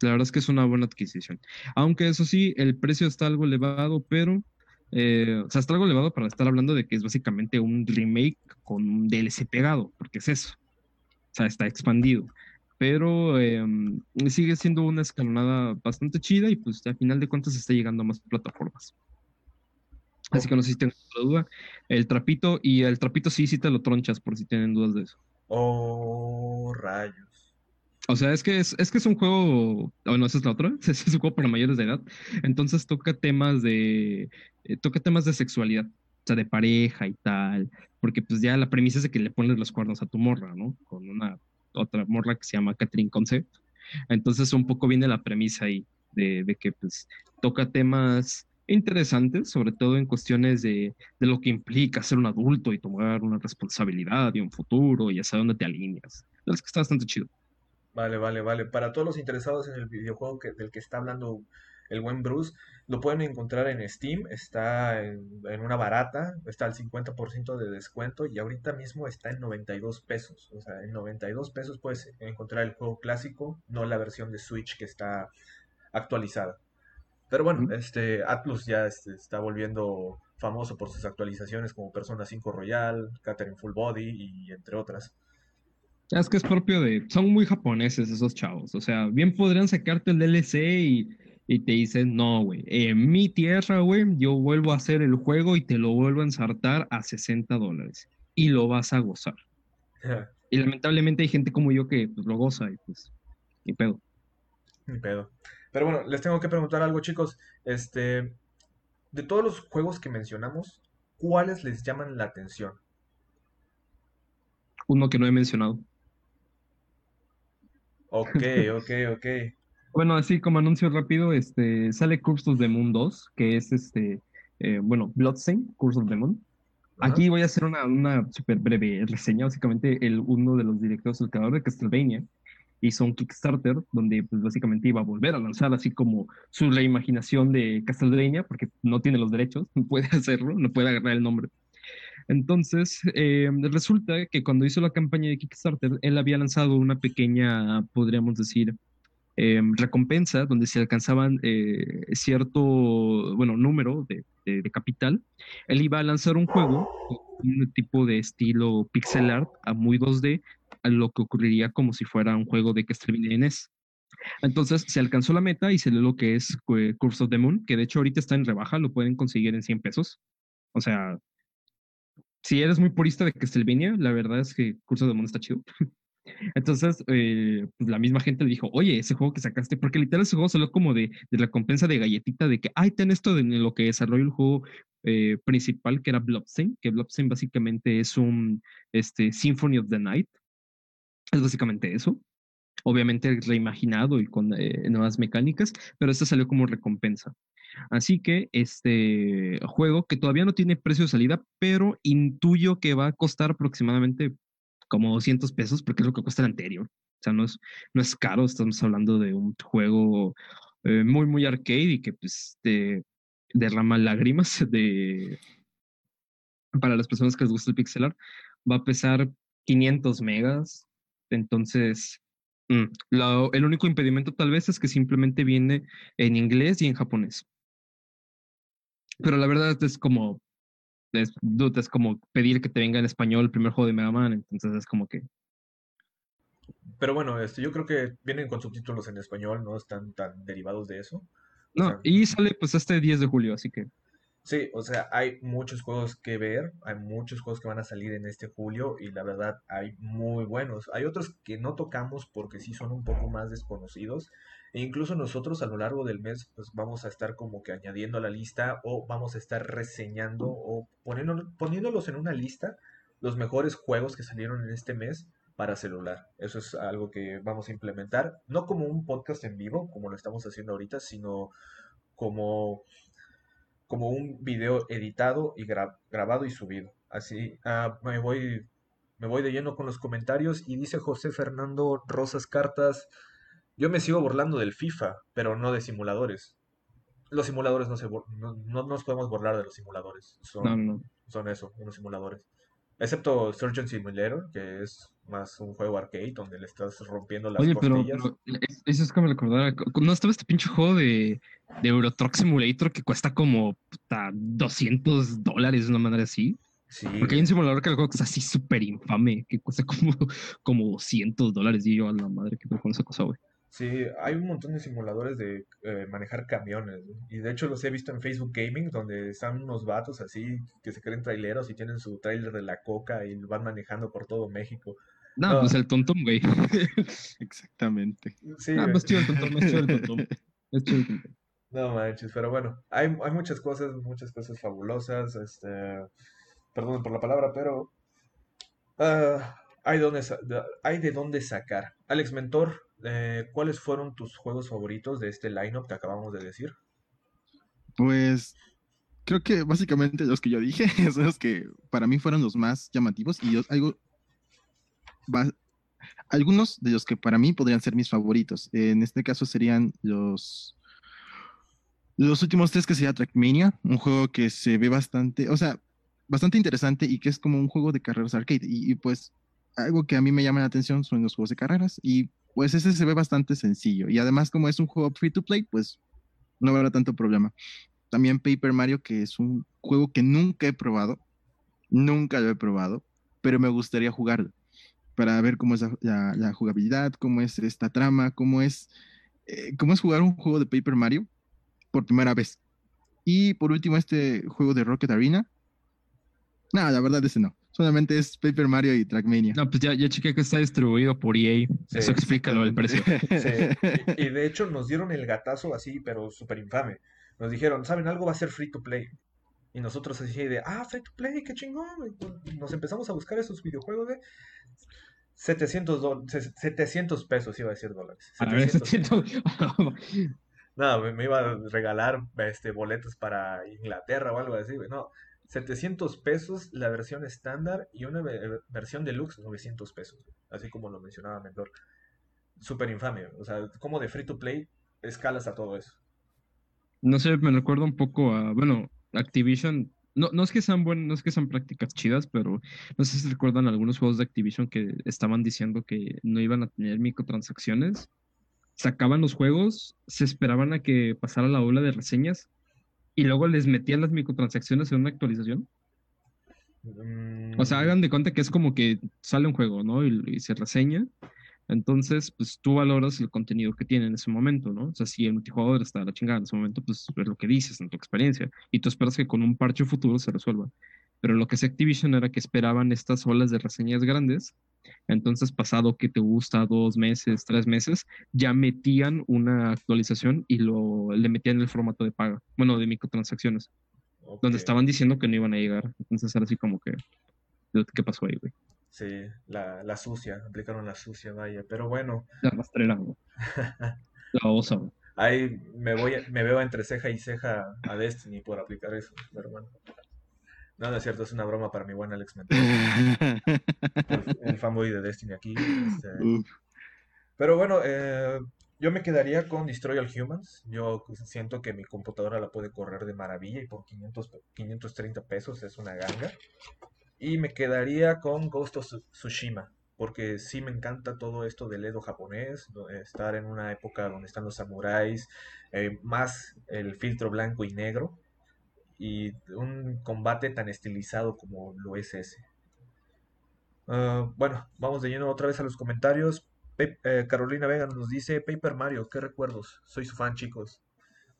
Speaker 2: la verdad es que es una buena adquisición. Aunque eso sí, el precio está algo elevado, pero... Eh, o sea, está algo elevado para estar hablando de que es básicamente un remake con un DLC pegado, porque es eso. O sea, está expandido. Pero em, sigue siendo una escalonada bastante chida y pues al final de cuentas está llegando a más plataformas. Así que no sé si tengo otra duda. El trapito, y el trapito sí, sí te lo tronchas, por si tienen dudas de eso.
Speaker 1: Oh, rayos.
Speaker 2: O sea, es que es, es que es un juego, bueno, esa es la otra, es, un juego para mayores de edad, entonces toca temas de, eh, toca temas de sexualidad. sea, de pareja y tal, porque pues ya la premisa es de que le pones los cuernos a tu morra, ¿no? Con una otra morra que se llama Catherine Concept. Entonces un poco viene la premisa ahí de, que pues toca temas interesantes, sobre todo en cuestiones de, de, lo que implica ser un adulto y tomar una responsabilidad y un futuro y hacia dónde te alineas. Es que está bastante chido.
Speaker 1: Vale, vale, vale. Para todos los interesados en el videojuego del que está hablando el buen Bruce, lo pueden encontrar en Steam, está en, en una barata, está al 50% de descuento y ahorita mismo está en 92 pesos. O sea, en 92 pesos puedes encontrar el juego clásico, no la versión de Switch que está actualizada. Pero bueno, este Atlus ya este, está volviendo famoso por sus actualizaciones como Persona 5 Royal, Catherine Full Body y entre otras.
Speaker 2: Es que es propio de. Son muy japoneses esos chavos. O sea, bien podrían sacarte el DLC y, y te dicen, no, güey. En mi tierra, güey, yo vuelvo a hacer el juego y te lo vuelvo a ensartar a 60 dólares. Y lo vas a gozar. y lamentablemente hay gente como yo que pues, lo goza y pues. Ni pedo.
Speaker 1: Ni pedo. Pero bueno, les tengo que preguntar algo, chicos. Este, de todos los juegos que mencionamos, ¿cuáles les llaman la atención?
Speaker 2: Uno que no he mencionado.
Speaker 1: Ok, ok, ok.
Speaker 2: Bueno, así como anuncio rápido, este, sale Curse of the Moon 2, que es este, eh, bueno, Bloodstain, Curse of the Moon. Aquí voy a hacer una, una súper breve reseña. Básicamente, el, uno de los directores del creador de Castlevania hizo un Kickstarter donde pues, básicamente iba a volver a lanzar así como su reimaginación de Castlevania, porque no tiene los derechos, no puede hacerlo, no puede agarrar el nombre. Entonces, eh, resulta que cuando hizo la campaña de Kickstarter, él había lanzado una pequeña, podríamos decir, eh, recompensa donde se alcanzaban eh, cierto, bueno, número de, capital. Él iba a lanzar un juego, un tipo de estilo pixel art a muy 2D, a lo que ocurriría como si fuera un juego de Castlevania NES. Entonces se alcanzó la meta y se lee lo que es Curse of the Moon, que de hecho ahorita está en rebaja, lo pueden conseguir en 100 pesos. O sea, si eres muy purista de Castlevania, la verdad es que Curse of the Moon está chido. Entonces, eh, pues la misma gente le dijo, oye, ese juego que sacaste, porque literal ese juego salió como de, de recompensa de galletita, de que, ay, ten esto de lo que desarrolló el juego eh, principal, que era Bloodstain, que Bloodstain básicamente es un este, Symphony of the Night. Es básicamente eso. Obviamente reimaginado y con eh, nuevas mecánicas, pero este salió como recompensa. Así que este juego que todavía no tiene precio de salida, pero intuyo que va a costar aproximadamente como 200 pesos, porque es lo que cuesta el anterior. O sea, no es, no es caro, estamos hablando de un juego eh, muy, muy arcade y que pues derrama lágrimas de... Para las personas que les gusta el pixel art, va a pesar 500 megas. Entonces, mm, el único impedimento tal vez es que simplemente viene en inglés y en japonés. Pero la verdad es como es, dude, es como pedir que te venga en español el primer juego de Mega Man, entonces es como que...
Speaker 1: Pero bueno, este, yo creo que vienen con subtítulos en español, no están tan derivados de eso.
Speaker 2: No, o sea, y sale pues este 10 de julio, así que...
Speaker 1: Sí, o sea, hay muchos juegos que ver, hay muchos juegos que van a salir en este julio y la verdad hay muy buenos. Hay otros que no tocamos porque sí son un poco más desconocidos e incluso nosotros a lo largo del mes pues vamos a estar como que añadiendo a la lista o vamos a estar reseñando o poniéndolos en una lista los mejores juegos que salieron en este mes para celular. Eso es algo que vamos a implementar, no como un podcast en vivo como lo estamos haciendo ahorita, sino como como un video editado y gra grabado y subido. Así uh, me voy me voy de lleno con los comentarios y dice José Fernando Rosas Cartas, yo me sigo burlando del FIFA, pero no de simuladores. Los simuladores no se no, no nos podemos burlar de los simuladores. Son,
Speaker 2: no,
Speaker 1: son eso, unos simuladores. Excepto Surgeon Simulator, que es más un juego arcade donde le estás rompiendo las
Speaker 2: Oye, pero, eso es como recordar. ¿No estaba este pinche juego de, de Euro Truck Simulator que cuesta como puta, 200 dólares, una manera así?
Speaker 1: Sí.
Speaker 2: Porque hay un simulador que el juego que es así súper infame, que cuesta como, como 200 dólares. Y yo, a la madre, que con esa cosa, güey.
Speaker 1: Sí, hay un montón de simuladores de eh, manejar camiones. ¿no? Y de hecho los he visto en Facebook Gaming, donde están unos vatos así que se creen traileros y tienen su trailer de la coca y van manejando por todo México.
Speaker 2: No, no. pues el tontón, güey.
Speaker 3: Exactamente.
Speaker 1: Sí,
Speaker 2: ah, más chido el tontón, más chido el tontón. Es chido el tontón.
Speaker 1: No manches, pero bueno, hay, hay muchas cosas, muchas cosas fabulosas, este, perdón por la palabra, pero ah, hay, donde, hay de dónde sacar. Alex Mentor, eh, ¿cuáles fueron tus juegos favoritos de este lineup que acabamos de decir?
Speaker 3: Pues creo que básicamente los que yo dije son los que para mí fueron los más llamativos y yo- algo, algunos de los que para mí podrían ser mis favoritos. En este caso serían los, los últimos tres que sería Trackmania, un juego que se ve bastante, o sea, bastante interesante y que es como un juego de carreras arcade. Y, y, pues algo que a mí me llama la atención son los juegos de carreras y pues ese se ve bastante sencillo. Y además como es un juego free to play, pues no habrá tanto problema. También Paper Mario, que es un juego que nunca he probado, nunca lo he probado, pero me gustaría jugarlo para ver cómo es la, jugabilidad, cómo es esta trama, cómo es, eh, cómo es jugar un juego de Paper Mario por primera vez. Y por último, este juego de Rocket Arena. No, la verdad ese no. Solamente es Paper Mario y Trackmania.
Speaker 2: No, pues ya, ya chequé que está distribuido por EA.
Speaker 1: Sí,
Speaker 2: Eso explica lo del precio.
Speaker 1: Sí, y, y de hecho nos dieron el gatazo así, pero súper infame. Nos dijeron, ¿saben algo? Va a ser free to play. Y nosotros así de, ah, free to play, qué chingón. Y Nos empezamos a buscar esos videojuegos de 700, do- se- 700 pesos, iba a decir dólares.
Speaker 2: A ver,
Speaker 1: 700.
Speaker 2: 700.
Speaker 1: No, me, me iba a regalar este, boletos para Inglaterra o algo así. No, 700 pesos la versión estándar y una ve- versión deluxe 900 pesos, así como lo mencionaba Mentor. Súper infame, o sea, como de free to play escalas a todo eso.
Speaker 2: No sé, me recuerda un poco a, bueno, Activision. No, no es que sean buenas, no es que sean prácticas chidas, pero no sé si recuerdan algunos juegos de Activision que estaban diciendo que no iban a tener microtransacciones. Sacaban los juegos, se esperaban a que pasara la ola de reseñas y luego les metían las microtransacciones en una actualización. O sea,
Speaker 1: Mm,
Speaker 2: hagan de cuenta que es como que sale un juego, ¿no? Y, y se reseña. Entonces, pues tú valoras el contenido que tiene en ese momento, ¿no? O sea, si el multijugador está a la chingada en ese momento, pues es lo que dices en tu experiencia. Y tú esperas que con un parche futuro se resuelva. Pero lo que hace Activision era que esperaban estas olas de reseñas grandes. Entonces, pasado que te gusta dos meses, tres meses, ya metían una actualización y lo, le metían el formato de paga, bueno, de microtransacciones,
Speaker 1: ok.
Speaker 2: donde estaban diciendo que no iban a llegar. Entonces era así como que, ¿qué pasó ahí, güey?
Speaker 1: Sí, la, la sucia, aplicaron la sucia, vaya. Pero bueno,
Speaker 2: La rastrera, güey. La osa, güey.
Speaker 1: ahí me voy, me veo entre ceja y ceja a Destiny por aplicar eso, pero bueno. No, no es cierto, es una broma para mi buen Alex Mentor, el, el fanboy de Destiny aquí. este. Pero bueno, eh, yo me quedaría con Destroy All Humans. Yo siento que mi computadora la puede correr de maravilla y por 500, pe- 530 pesos es una ganga. Y me quedaría con Ghost of Tsu- Tsushima, porque sí me encanta todo esto del Edo japonés, estar en una época donde están los samuráis, eh, más el filtro blanco y negro, y un combate tan estilizado como lo es ese. Ah, bueno, vamos de lleno otra vez a los comentarios. Pe- eh, Carolina Vega nos dice, Paper Mario, qué recuerdos. Soy su fan, chicos.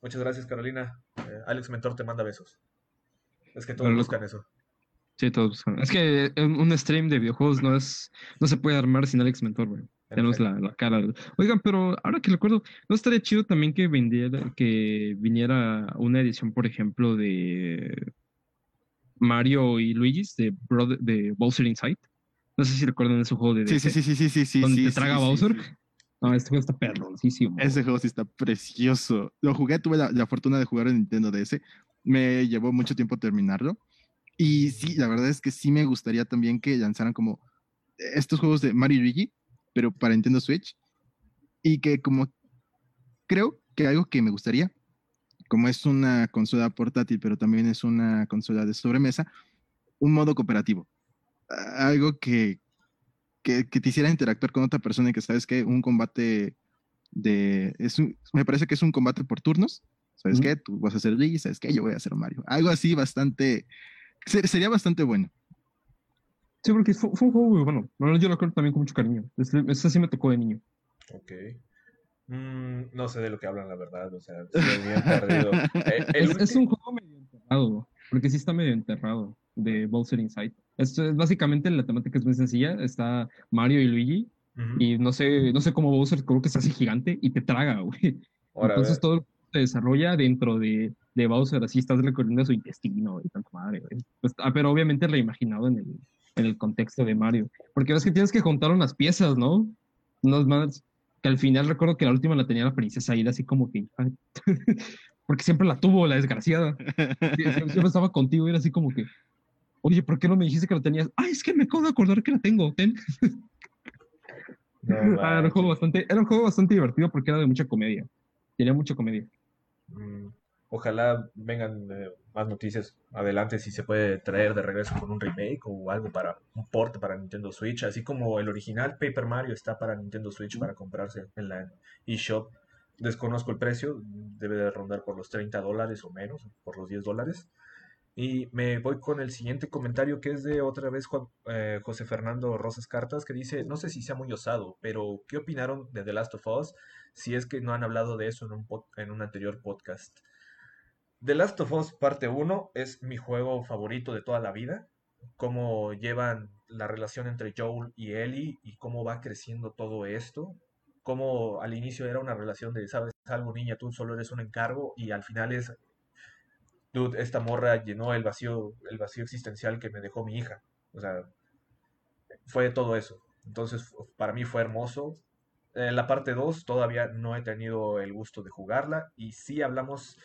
Speaker 1: Muchas gracias, Carolina. Eh, Alex Mentor te manda besos. Es que todos
Speaker 2: Pero lo-
Speaker 1: buscan eso.
Speaker 2: Sí, todos buscan. Es que un un stream de videojuegos no es, no se puede armar sin Alex Mentor, güey. Tenemos la, la cara. Oigan, pero ahora que recuerdo, ¿no estaría chido también que vendiera, que viniera una edición, por ejemplo, de Mario y Luigi's de, Brother- de Bowser Inside? No sé si recuerdan ese juego de
Speaker 3: Sí, sí, sí, sí, sí, sí, sí.
Speaker 2: donde
Speaker 3: sí,
Speaker 2: te traga
Speaker 3: sí,
Speaker 2: Bowser. No, este juego está perroncísimo.
Speaker 3: Ese juego sí está precioso. Lo jugué, tuve la, la fortuna de jugar en Nintendo DS. Me llevó mucho tiempo terminarlo. Y sí, la verdad es que sí me gustaría también que lanzaran como estos juegos de Mario y Luigi, pero para Nintendo Switch. Y que como creo que algo que me gustaría, como es una consola portátil, pero también es una consola de sobremesa, un modo cooperativo. Algo que, que, que te hiciera interactuar con otra persona y que sabes que un combate de... Es un- me parece que es un combate por turnos. ¿Sabes
Speaker 2: Ujú.
Speaker 3: qué? Tú vas a hacer Luigi, ¿sabes qué? Yo voy a hacer Mario. Algo así bastante... se- Sería bastante bueno.
Speaker 2: Sí, porque fue, fue un juego muy bueno. Yo lo recuerdo también con mucho cariño. Este, este sí me tocó de niño.
Speaker 1: Ok. Mm, no sé de lo que hablan, la verdad. O sea, estoy bien perdido. Eh,
Speaker 2: Es, es un juego medio enterrado, porque sí está medio enterrado de Bowser Inside. Esto es básicamente la temática es muy sencilla. Está Mario y Luigi,
Speaker 1: Ujú.
Speaker 2: y no sé, no sé cómo Bowser creo que se hace gigante y te traga, güey.
Speaker 1: Ahora,
Speaker 2: Entonces todo se desarrolla dentro de, de Bowser, así estás recorriendo su intestino y tanto madre, güey. Pues, ah, pero obviamente reimaginado en el, en el contexto de Mario. Porque ves que tienes que juntar unas piezas, ¿no? Unas más. Que al final recuerdo que la última la tenía la princesa Ida, así como que. porque siempre la tuvo, la desgraciada. Siempre estaba contigo y era así como que. Oye, ¿por qué no me dijiste que la tenías? Ah, es que me acabo de acordar que la tengo. Ten. Ah, era, un juego bastante, era un juego bastante divertido porque era de mucha comedia. Tenía mucha comedia.
Speaker 1: Mm, ojalá vengan eh, más noticias adelante si se puede traer de regreso con un remake o algo para un port para Nintendo Switch, así como el original Paper Mario está para Nintendo Switch para comprarse en la eShop. Desconozco el precio, debe de rondar por los 30 dólares o menos, por los 10 dólares. Y me voy con el siguiente comentario que es de otra vez eh, José Fernando Rosas Cartas que dice, no sé si sea muy osado, pero ¿qué opinaron de The Last of Us si es que no han hablado de eso en un, en un anterior podcast? The Last of Us parte 1 es mi juego favorito de toda la vida, cómo llevan la relación entre Joel y Ellie y cómo va creciendo todo esto, cómo al inicio era una relación de, sabes, algo niña, tú solo eres un encargo y al final es esta morra llenó el vacío, el vacío existencial que me dejó mi hija. O sea, fue todo eso. Entonces, para mí fue hermoso. En la parte 2 todavía no he tenido el gusto de jugarla y sí hablamos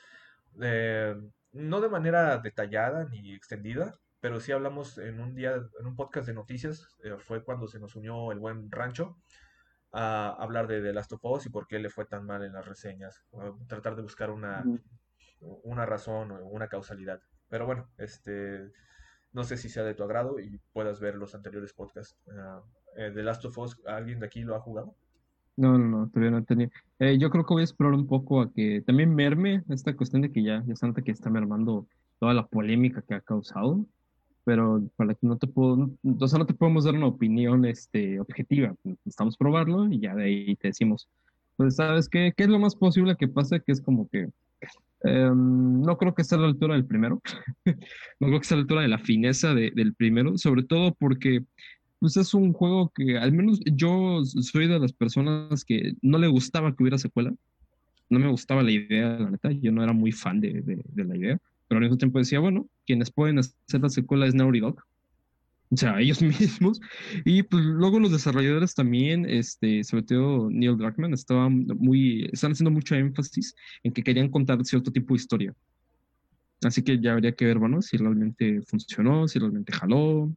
Speaker 1: de, no de manera detallada ni extendida, pero sí hablamos en un día, en un podcast de noticias, eh, fue cuando se nos unió el buen rancho a hablar de The Last of Us y por qué le fue tan mal en las reseñas, tratar de buscar una, una razón o una causalidad. Pero bueno, este no sé si sea de tu agrado y puedas ver los anteriores podcasts. Uh, The Last of Us, ¿alguien de aquí lo ha jugado?
Speaker 2: No, no, no, todavía no tenía. Eh, yo creo que voy a explorar un poco a que también merme esta cuestión de que ya, ya nota que está mermando toda la polémica que ha causado, pero para que no te puedo, o sea, no te podemos dar una opinión este, objetiva, necesitamos probarlo y ya de ahí te decimos, pues, ¿sabes qué? ¿Qué es lo más posible que pase? Que es como que Em, no creo que esté a la altura del primero. no creo que esté a la altura de la fineza del primero, sobre todo porque pues, es un juego que al menos yo soy de las personas que no le gustaba que hubiera secuela. No me gustaba la idea, la neta. Yo no era muy fan de, de la idea. Pero al mismo tiempo decía, bueno, quienes pueden hacer la secuela es Naughty Dog o sea, ellos mismos. Y pues luego los desarrolladores también, este, sobre todo Neil Druckmann, estaban muy, están haciendo mucho énfasis en que querían contar cierto tipo de historia. Así que ya habría que ver, bueno, si realmente funcionó, si realmente jaló,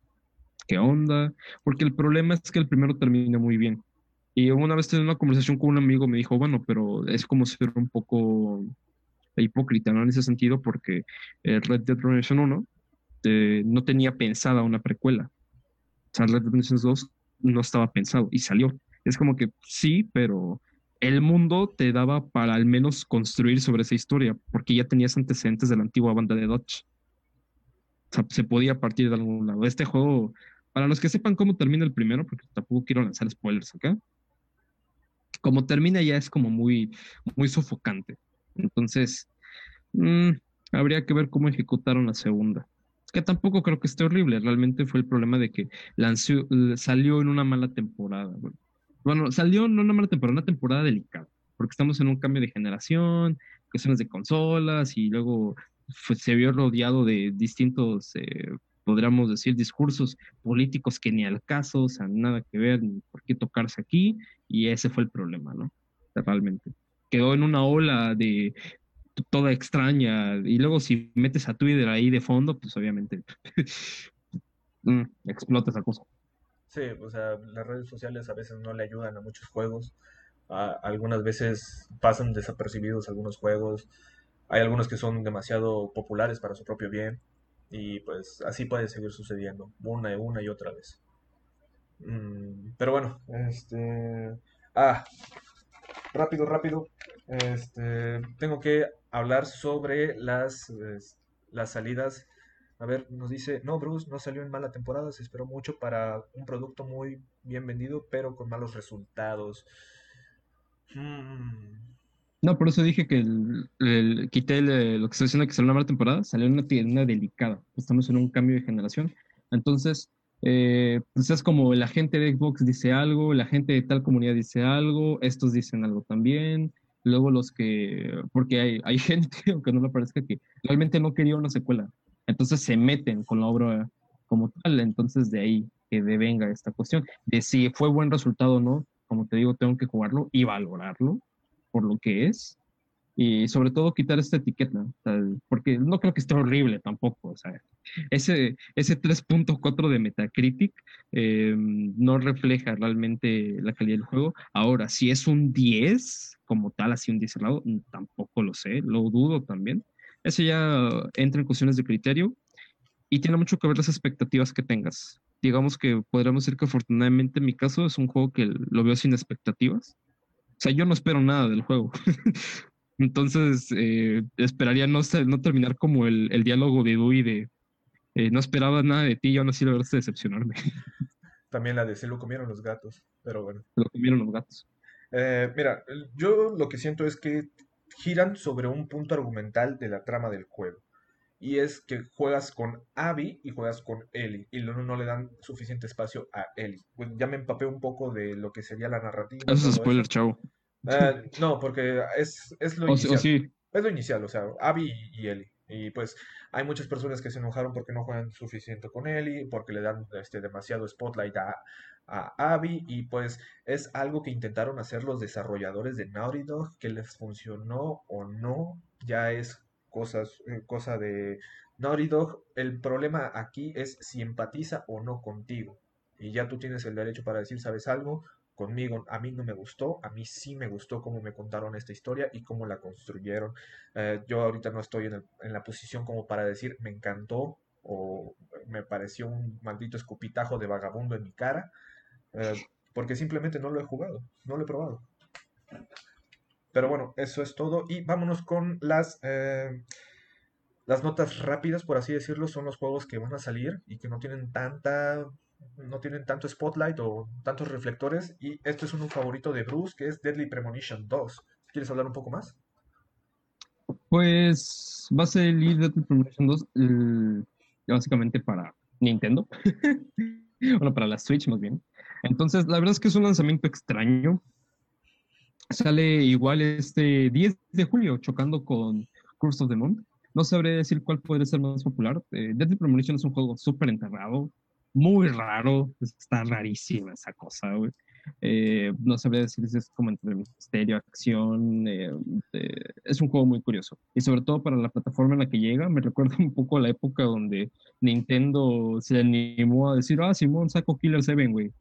Speaker 2: qué onda. Porque el problema es que el primero termina muy bien. Y una vez en una conversación con un amigo me dijo, bueno, pero es como ser un poco hipócrita, ¿no? En ese sentido, porque Red Dead Redemption 1 este, no tenía pensada una precuela. O sea, Red Dead Redemption 2 no estaba pensado y salió. Es como que sí, pero el mundo te daba para al menos construir sobre esa historia, porque ya tenías antecedentes de la antigua banda de Dodge. O sea, se podía partir de algún lado. Este juego, para los que sepan cómo termina el primero, porque tampoco quiero lanzar spoilers acá, como termina ya es como muy, muy sofocante. Entonces, mm, habría que ver cómo ejecutaron la segunda que tampoco creo que esté horrible, realmente fue el problema de que lanzó, salió en una mala temporada. Bueno, salió en una mala temporada, una temporada delicada, porque estamos en un cambio de generación, cuestiones de consolas y luego se vio rodeado de distintos, eh, podríamos decir, discursos políticos que ni al caso, o sea, nada que ver, ni por qué tocarse aquí, y ese fue el problema, ¿no? Realmente. Quedó en una ola de toda extraña. Y luego si metes a Twitter ahí de fondo, pues obviamente mm, explota esa cosa.
Speaker 1: Sí, o sea, las redes sociales a veces no le ayudan a muchos juegos. algunas veces pasan desapercibidos algunos juegos. Hay algunos que son demasiado populares para su propio bien. Y pues así puede seguir sucediendo una y una y otra vez. Mm, pero bueno, este... Ah, rápido, rápido. Este, tengo que hablar sobre las, las salidas. A ver, nos dice, no, Bruce, no salió en mala temporada, se esperó mucho para un producto muy bien vendido, pero con malos resultados.
Speaker 2: Hmm. No, por eso dije que el, quité lo que está diciendo que salió una mala temporada, salió una, una delicada. Estamos en un cambio de generación. Entonces, eh, pues es como la gente de Xbox dice algo, la gente de tal comunidad dice algo, estos dicen algo también, luego los que, porque hay, hay gente, aunque no le parezca, que realmente no quería una secuela, entonces se meten con la obra como tal, entonces de ahí que devenga esta cuestión, de si fue buen resultado o no, como te digo, tengo que jugarlo y valorarlo por lo que es, y sobre todo quitar esta etiqueta, porque no creo que esté horrible tampoco, o sea, ese, ese 3.4 de Metacritic eh, no refleja realmente la calidad del juego. Ahora, si es un 10 como tal, así un 10 cerrado, tampoco lo sé, lo dudo también. Eso ya entra en cuestiones de criterio y tiene mucho que ver las expectativas que tengas. Digamos que podríamos decir que afortunadamente en mi caso es un juego que lo veo sin expectativas. O sea, yo no espero nada del juego. Entonces, eh, esperaría no, no terminar como el, el diálogo de Dewey de eh, no esperaba nada de ti y aún así lograste decepcionarme.
Speaker 1: También la de se lo comieron los gatos, pero bueno.
Speaker 2: Se lo comieron los gatos.
Speaker 1: Eh, mira, yo lo que siento es que giran sobre un punto argumental de la trama del juego. Y es que juegas con Abby y juegas con Ellie. Y no, no le dan suficiente espacio a Ellie. Pues ya me empapé un poco de lo que sería la narrativa.
Speaker 2: Eso es spoiler, chavo.
Speaker 1: Eh, no, porque es, es lo inicial. Es lo inicial, o sea, Abby y Ellie. Y pues hay muchas personas que se enojaron porque no juegan suficiente con Ellie, porque le dan este, demasiado spotlight a, a Abby. Y pues es algo que intentaron hacer los desarrolladores de Naughty Dog, que les funcionó o no, ya es cosas, eh, cosa de Naughty Dog. El problema aquí es si empatiza o no contigo. Y ya tú tienes el derecho para decir, ¿sabes algo? conmigo. A mí no me gustó, a mí sí me gustó cómo me contaron esta historia y cómo la construyeron. Eh, yo ahorita no estoy en, la posición como para decir me encantó o me pareció un maldito escupitajo de vagabundo en mi cara, eh, porque simplemente no lo he jugado, no lo he probado. Pero bueno, eso es todo y vámonos con las... Eh, las notas rápidas, por así decirlo, son los juegos que van a salir y que no tienen tanta no tienen tanto spotlight o tantos reflectores. Y este es uno favorito de Bruce, que es Deadly Premonition 2. ¿Quieres hablar un poco más?
Speaker 2: Pues va a el Deadly Premonition 2 básicamente para Nintendo. bueno, para la Switch más bien. Entonces, la verdad es que es un lanzamiento extraño. Sale igual este 10 de julio, chocando con Curse of the Moon. No sabré decir cuál podría ser más popular. Eh, Deadly Premonition es un juego súper enterrado, muy raro, está rarísima esa cosa, güey. Eh, no sabría decir si es como entre misterio, acción, eh, es un juego muy curioso. Y sobre todo para la plataforma en la que llega, me recuerda un poco a la época donde Nintendo se animó a decir, ah, Simón, saco Killer 7, güey.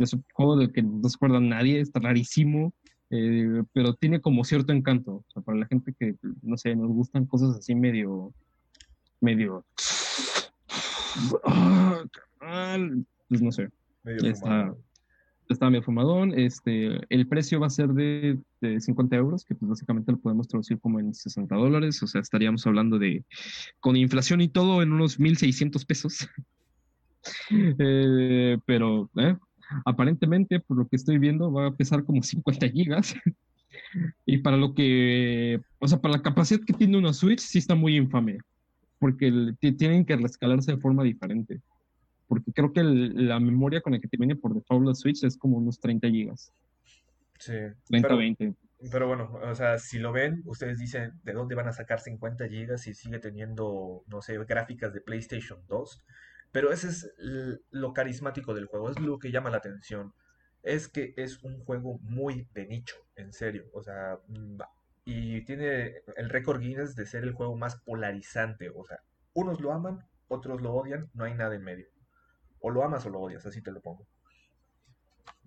Speaker 2: Es un juego del que no se acuerda nadie, está rarísimo, eh, pero tiene como cierto encanto. O sea, para la gente que, no sé, nos gustan cosas así medio, medio pues no sé. está, está medio fumadón. Este, el precio va a ser de, 50 euros, que pues básicamente lo podemos traducir como en 60 dólares. O sea, estaríamos hablando de, con inflación y todo, en unos 1.600 pesos. Eh, pero eh, aparentemente, por lo que estoy viendo, va a pesar como 50 gigas. y para lo que, o sea, para la capacidad que tiene una Switch, sí está muy infame porque tienen que rescalarse de forma diferente. Porque creo que la memoria con la que te viene por default la Switch es como unos 30 gigas.
Speaker 1: Sí.
Speaker 2: 30, pero, 20.
Speaker 1: Pero bueno, o sea, si lo ven, ustedes dicen, ¿de dónde van a sacar 50 gigas si sigue teniendo, no sé, gráficas de PlayStation 2? Pero ese es lo carismático del juego, es lo que llama la atención. Es que es un juego muy de nicho, en serio. O sea, y tiene el récord Guinness de ser el juego más polarizante. O sea, unos lo aman, otros lo odian, no hay nada en medio. O lo amas o lo odias, así te lo pongo.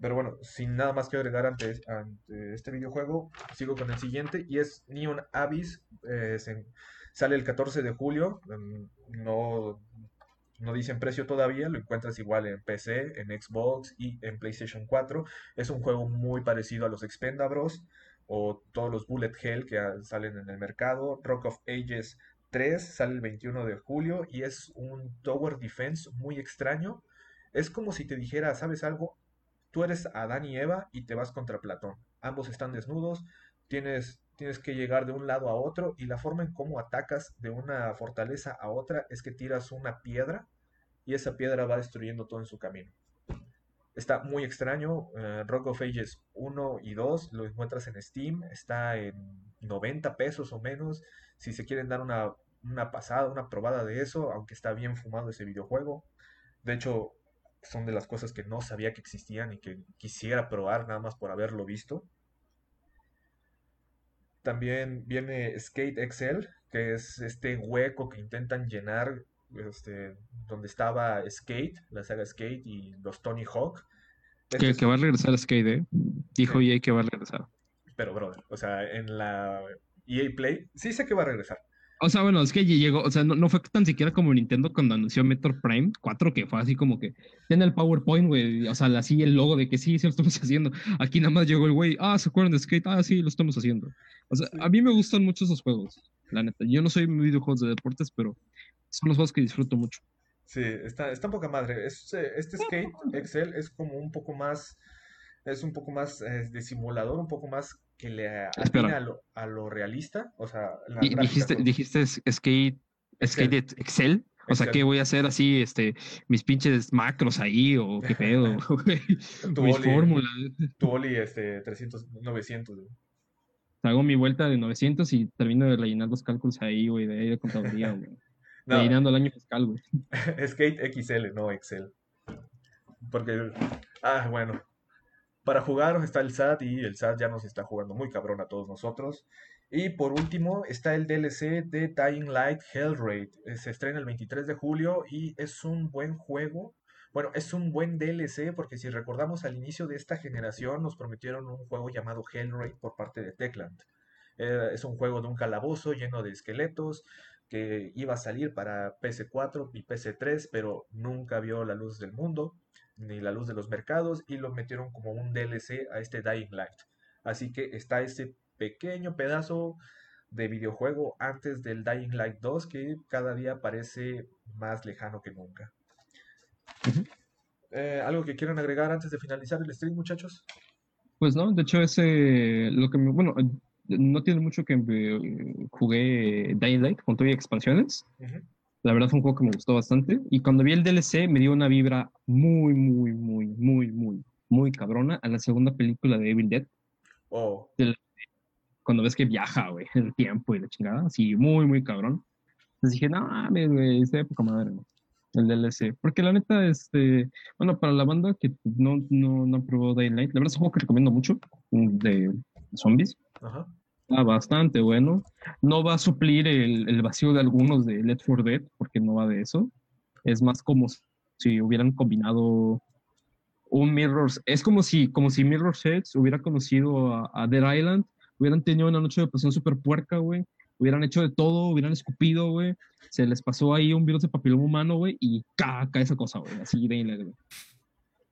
Speaker 1: Pero bueno, sin nada más que agregar ante, este videojuego, sigo con el siguiente y es Neon Abyss. Eh, sale el 14 de julio. Mm, no, no dicen precio todavía, lo encuentras igual en PC, en Xbox y en PlayStation 4. Es un juego muy parecido a los Expendabros o todos los Bullet Hell que salen en el mercado. Rock of Ages 3 sale el 21 de julio y es un Tower Defense muy extraño. Es como si te dijera, ¿sabes algo? Tú eres Adán y Eva y te vas contra Platón. Ambos están desnudos, tienes, tienes que llegar de un lado a otro y la forma en cómo atacas de una fortaleza a otra es que tiras una piedra y esa piedra va destruyendo todo en su camino. Está muy extraño. eh, Rock of Ages 1 y 2 lo encuentras en Steam. Está en 90 pesos o menos. Si se quieren dar una, una pasada, una probada de eso, aunque está bien fumado ese videojuego. De hecho, son de las cosas que no sabía que existían y que quisiera probar nada más por haberlo visto. También viene Skate XL, que es este hueco que intentan llenar este, donde estaba Skate, la saga Skate y los Tony Hawk. Este
Speaker 2: Que,
Speaker 1: es
Speaker 2: que va a regresar a Skate, ¿eh? Dijo
Speaker 1: Sí.
Speaker 2: EA que va a regresar.
Speaker 1: Pero, brother, o sea, en la EA Play, sí sé que va a regresar.
Speaker 2: O sea, bueno, es que llegó, o sea, no, no fue tan siquiera como Nintendo cuando anunció Metroid Prime 4, que fue así como que tiene el PowerPoint, güey, o sea, así el logo de que sí, sí lo estamos haciendo. Aquí nada más llegó el güey, ah, ¿se acuerdan de Skate? Ah, sí, lo estamos haciendo. O sea,
Speaker 1: Sí.
Speaker 2: a mí me gustan mucho esos juegos, la neta. Yo no soy muy videojuegos de deportes, pero son los juegos que disfruto mucho.
Speaker 1: Sí, está, está poca madre. Es, eh, este Skate XL es como un poco más, es un poco más eh, de simulador, un poco más que le atina
Speaker 2: Espera.
Speaker 1: a lo, a lo realista. O sea, la
Speaker 2: dijiste,
Speaker 1: con-
Speaker 2: dijiste es- Skate, Skate
Speaker 1: Excel.
Speaker 2: Excel. O sea,
Speaker 1: Excel.
Speaker 2: ¿qué voy a hacer así, este, mis pinches macros ahí o qué pedo?
Speaker 1: Tu
Speaker 2: mis fórmulas.
Speaker 1: Tu Oli, este, 300, 900. güey.
Speaker 2: Hago mi vuelta de 900 y termino de rellenar los cálculos ahí, güey, de ahí de contaduría, güey.
Speaker 1: No,
Speaker 2: Rellenando el año fiscal, güey.
Speaker 1: Skate XL, no Excel. Porque, ah, bueno, para jugar está el SAT y el SAT ya nos está jugando muy cabrón a todos nosotros. Y por último está el DLC de Dying Light Hellraid. Eh, Se estrena el 23 de julio y es un buen juego. Bueno, es un buen DLC porque si recordamos al inicio de esta generación nos prometieron un juego llamado Hellraid por parte de Techland. Eh, es un juego de un calabozo lleno de esqueletos que iba a salir para PS4 y PS3, pero nunca vio la luz del mundo ni la luz de los mercados y lo metieron como un DLC a este Dying Light. Así que está ese pequeño pedazo de videojuego antes del Dying Light 2 que cada día parece más lejano que nunca. Eh, ¿algo que quieran agregar antes de finalizar el stream, muchachos?
Speaker 2: Pues no, de hecho ese, lo que me, bueno, no tiene mucho que eh, jugué Dying Light con todo y expansiones.
Speaker 1: Ujú.
Speaker 2: La verdad fue un juego que me gustó bastante. Y cuando vi el DLC me dio una vibra muy, muy, muy, muy, muy, muy cabrona a la segunda película de Evil Dead.
Speaker 1: Oh,
Speaker 2: Cuando ves que viaja, güey, el tiempo y la chingada. Así, muy, muy cabrón. Entonces dije, no mames, güey, está de poca madre, güey, El DLC. Porque la neta, este, bueno, para la banda que no, no, no probó Dying Light, la verdad es un juego que recomiendo mucho de zombies.
Speaker 1: ajá.
Speaker 2: Está bastante bueno. No va a suplir el, el vacío de algunos de Left 4 Dead, porque no va de eso. Es más como si hubieran combinado un Mirror's. Es como si, como si Mirror's Edge hubiera conocido a, a Dead Island, hubieran tenido una noche de pasión súper puerca, güey. Hubieran hecho de todo, hubieran escupido, güey. Se les pasó ahí un virus de papiloma humano, güey, y caca esa cosa, güey. Así de güey.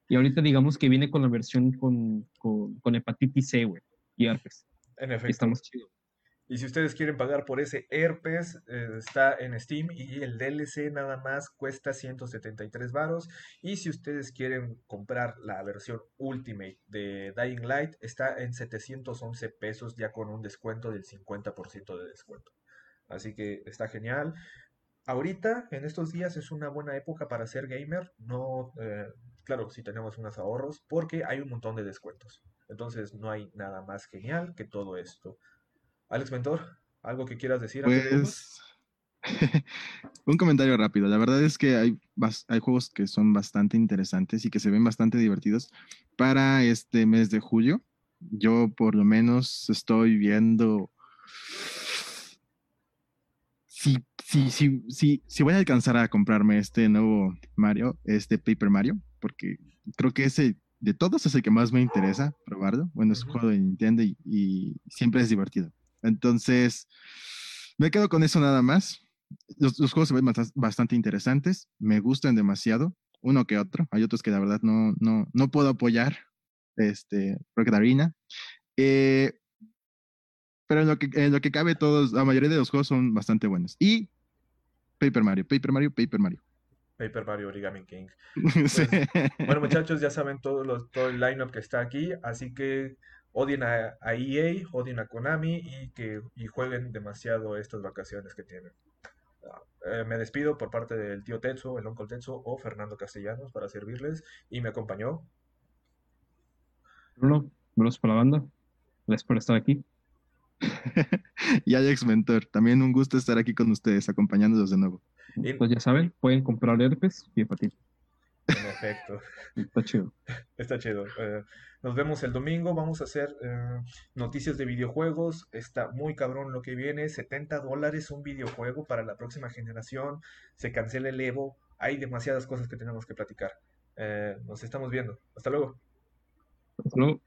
Speaker 2: Y ahorita digamos que viene con la versión con, con, con hepatitis C, güey, y herpes.
Speaker 1: En efecto.
Speaker 2: está más chido.
Speaker 1: Y si ustedes quieren pagar por ese herpes, eh, está en Steam y el DLC nada más cuesta 173 varos. Y si ustedes quieren comprar la versión Ultimate de Dying Light, está en 711 pesos ya con un descuento del 50% de descuento. Así que está genial. Ahorita, en estos días, es una buena época para ser gamer. No, eh, claro, si tenemos unos ahorros, porque hay un montón de descuentos. Entonces no hay nada más genial que todo esto. Alex Mentor, ¿algo que quieras decir?
Speaker 3: Pues un comentario rápido. La verdad es que hay, hay juegos que son bastante interesantes y que se ven bastante divertidos para este mes de julio. Yo por lo menos estoy viendo si, si, si, si, si voy a alcanzar a comprarme este nuevo Mario, este Paper Mario, porque creo que ese de todos es el que más me interesa probarlo. Bueno, es un juego de Nintendo y, y siempre es divertido. Entonces, me quedo con eso nada más. Los, los juegos se ven bastante interesantes, me gustan demasiado, uno que otro. Hay otros que la verdad no, no, no puedo apoyar, este, Rocket Arena. Eh, pero en lo, que, en lo que cabe, todos, la mayoría de los juegos son bastante buenos. Y Paper Mario, Paper Mario, Paper Mario.
Speaker 1: Paper Mario Origami King.
Speaker 3: Sí.
Speaker 1: Bueno, muchachos, ya saben todo, los- todo el lineup que está aquí, así que odien a, a EA, odien a Konami y que y jueguen demasiado estas vacaciones que tienen. Eh, me despido por parte del tío Tetsu, el Uncle Tetsu o Fernando Castellanos para servirles y me acompañó.
Speaker 2: Bruno, Bruno para la banda. Gracias por estar aquí.
Speaker 3: y Alex Mentor, también un gusto estar aquí con ustedes, acompañándolos de nuevo.
Speaker 2: Pues ya saben, pueden comprar herpes y hepatitis.
Speaker 1: En efecto.
Speaker 2: Está chido.
Speaker 1: Está chido. Eh, nos vemos el domingo. Vamos a hacer eh, noticias de videojuegos. Está muy cabrón lo que viene. 70 dólares un videojuego para la próxima generación. Se cancela el Evo. Hay demasiadas cosas que tenemos que platicar. Eh, nos estamos viendo. Hasta luego.
Speaker 2: Hasta luego.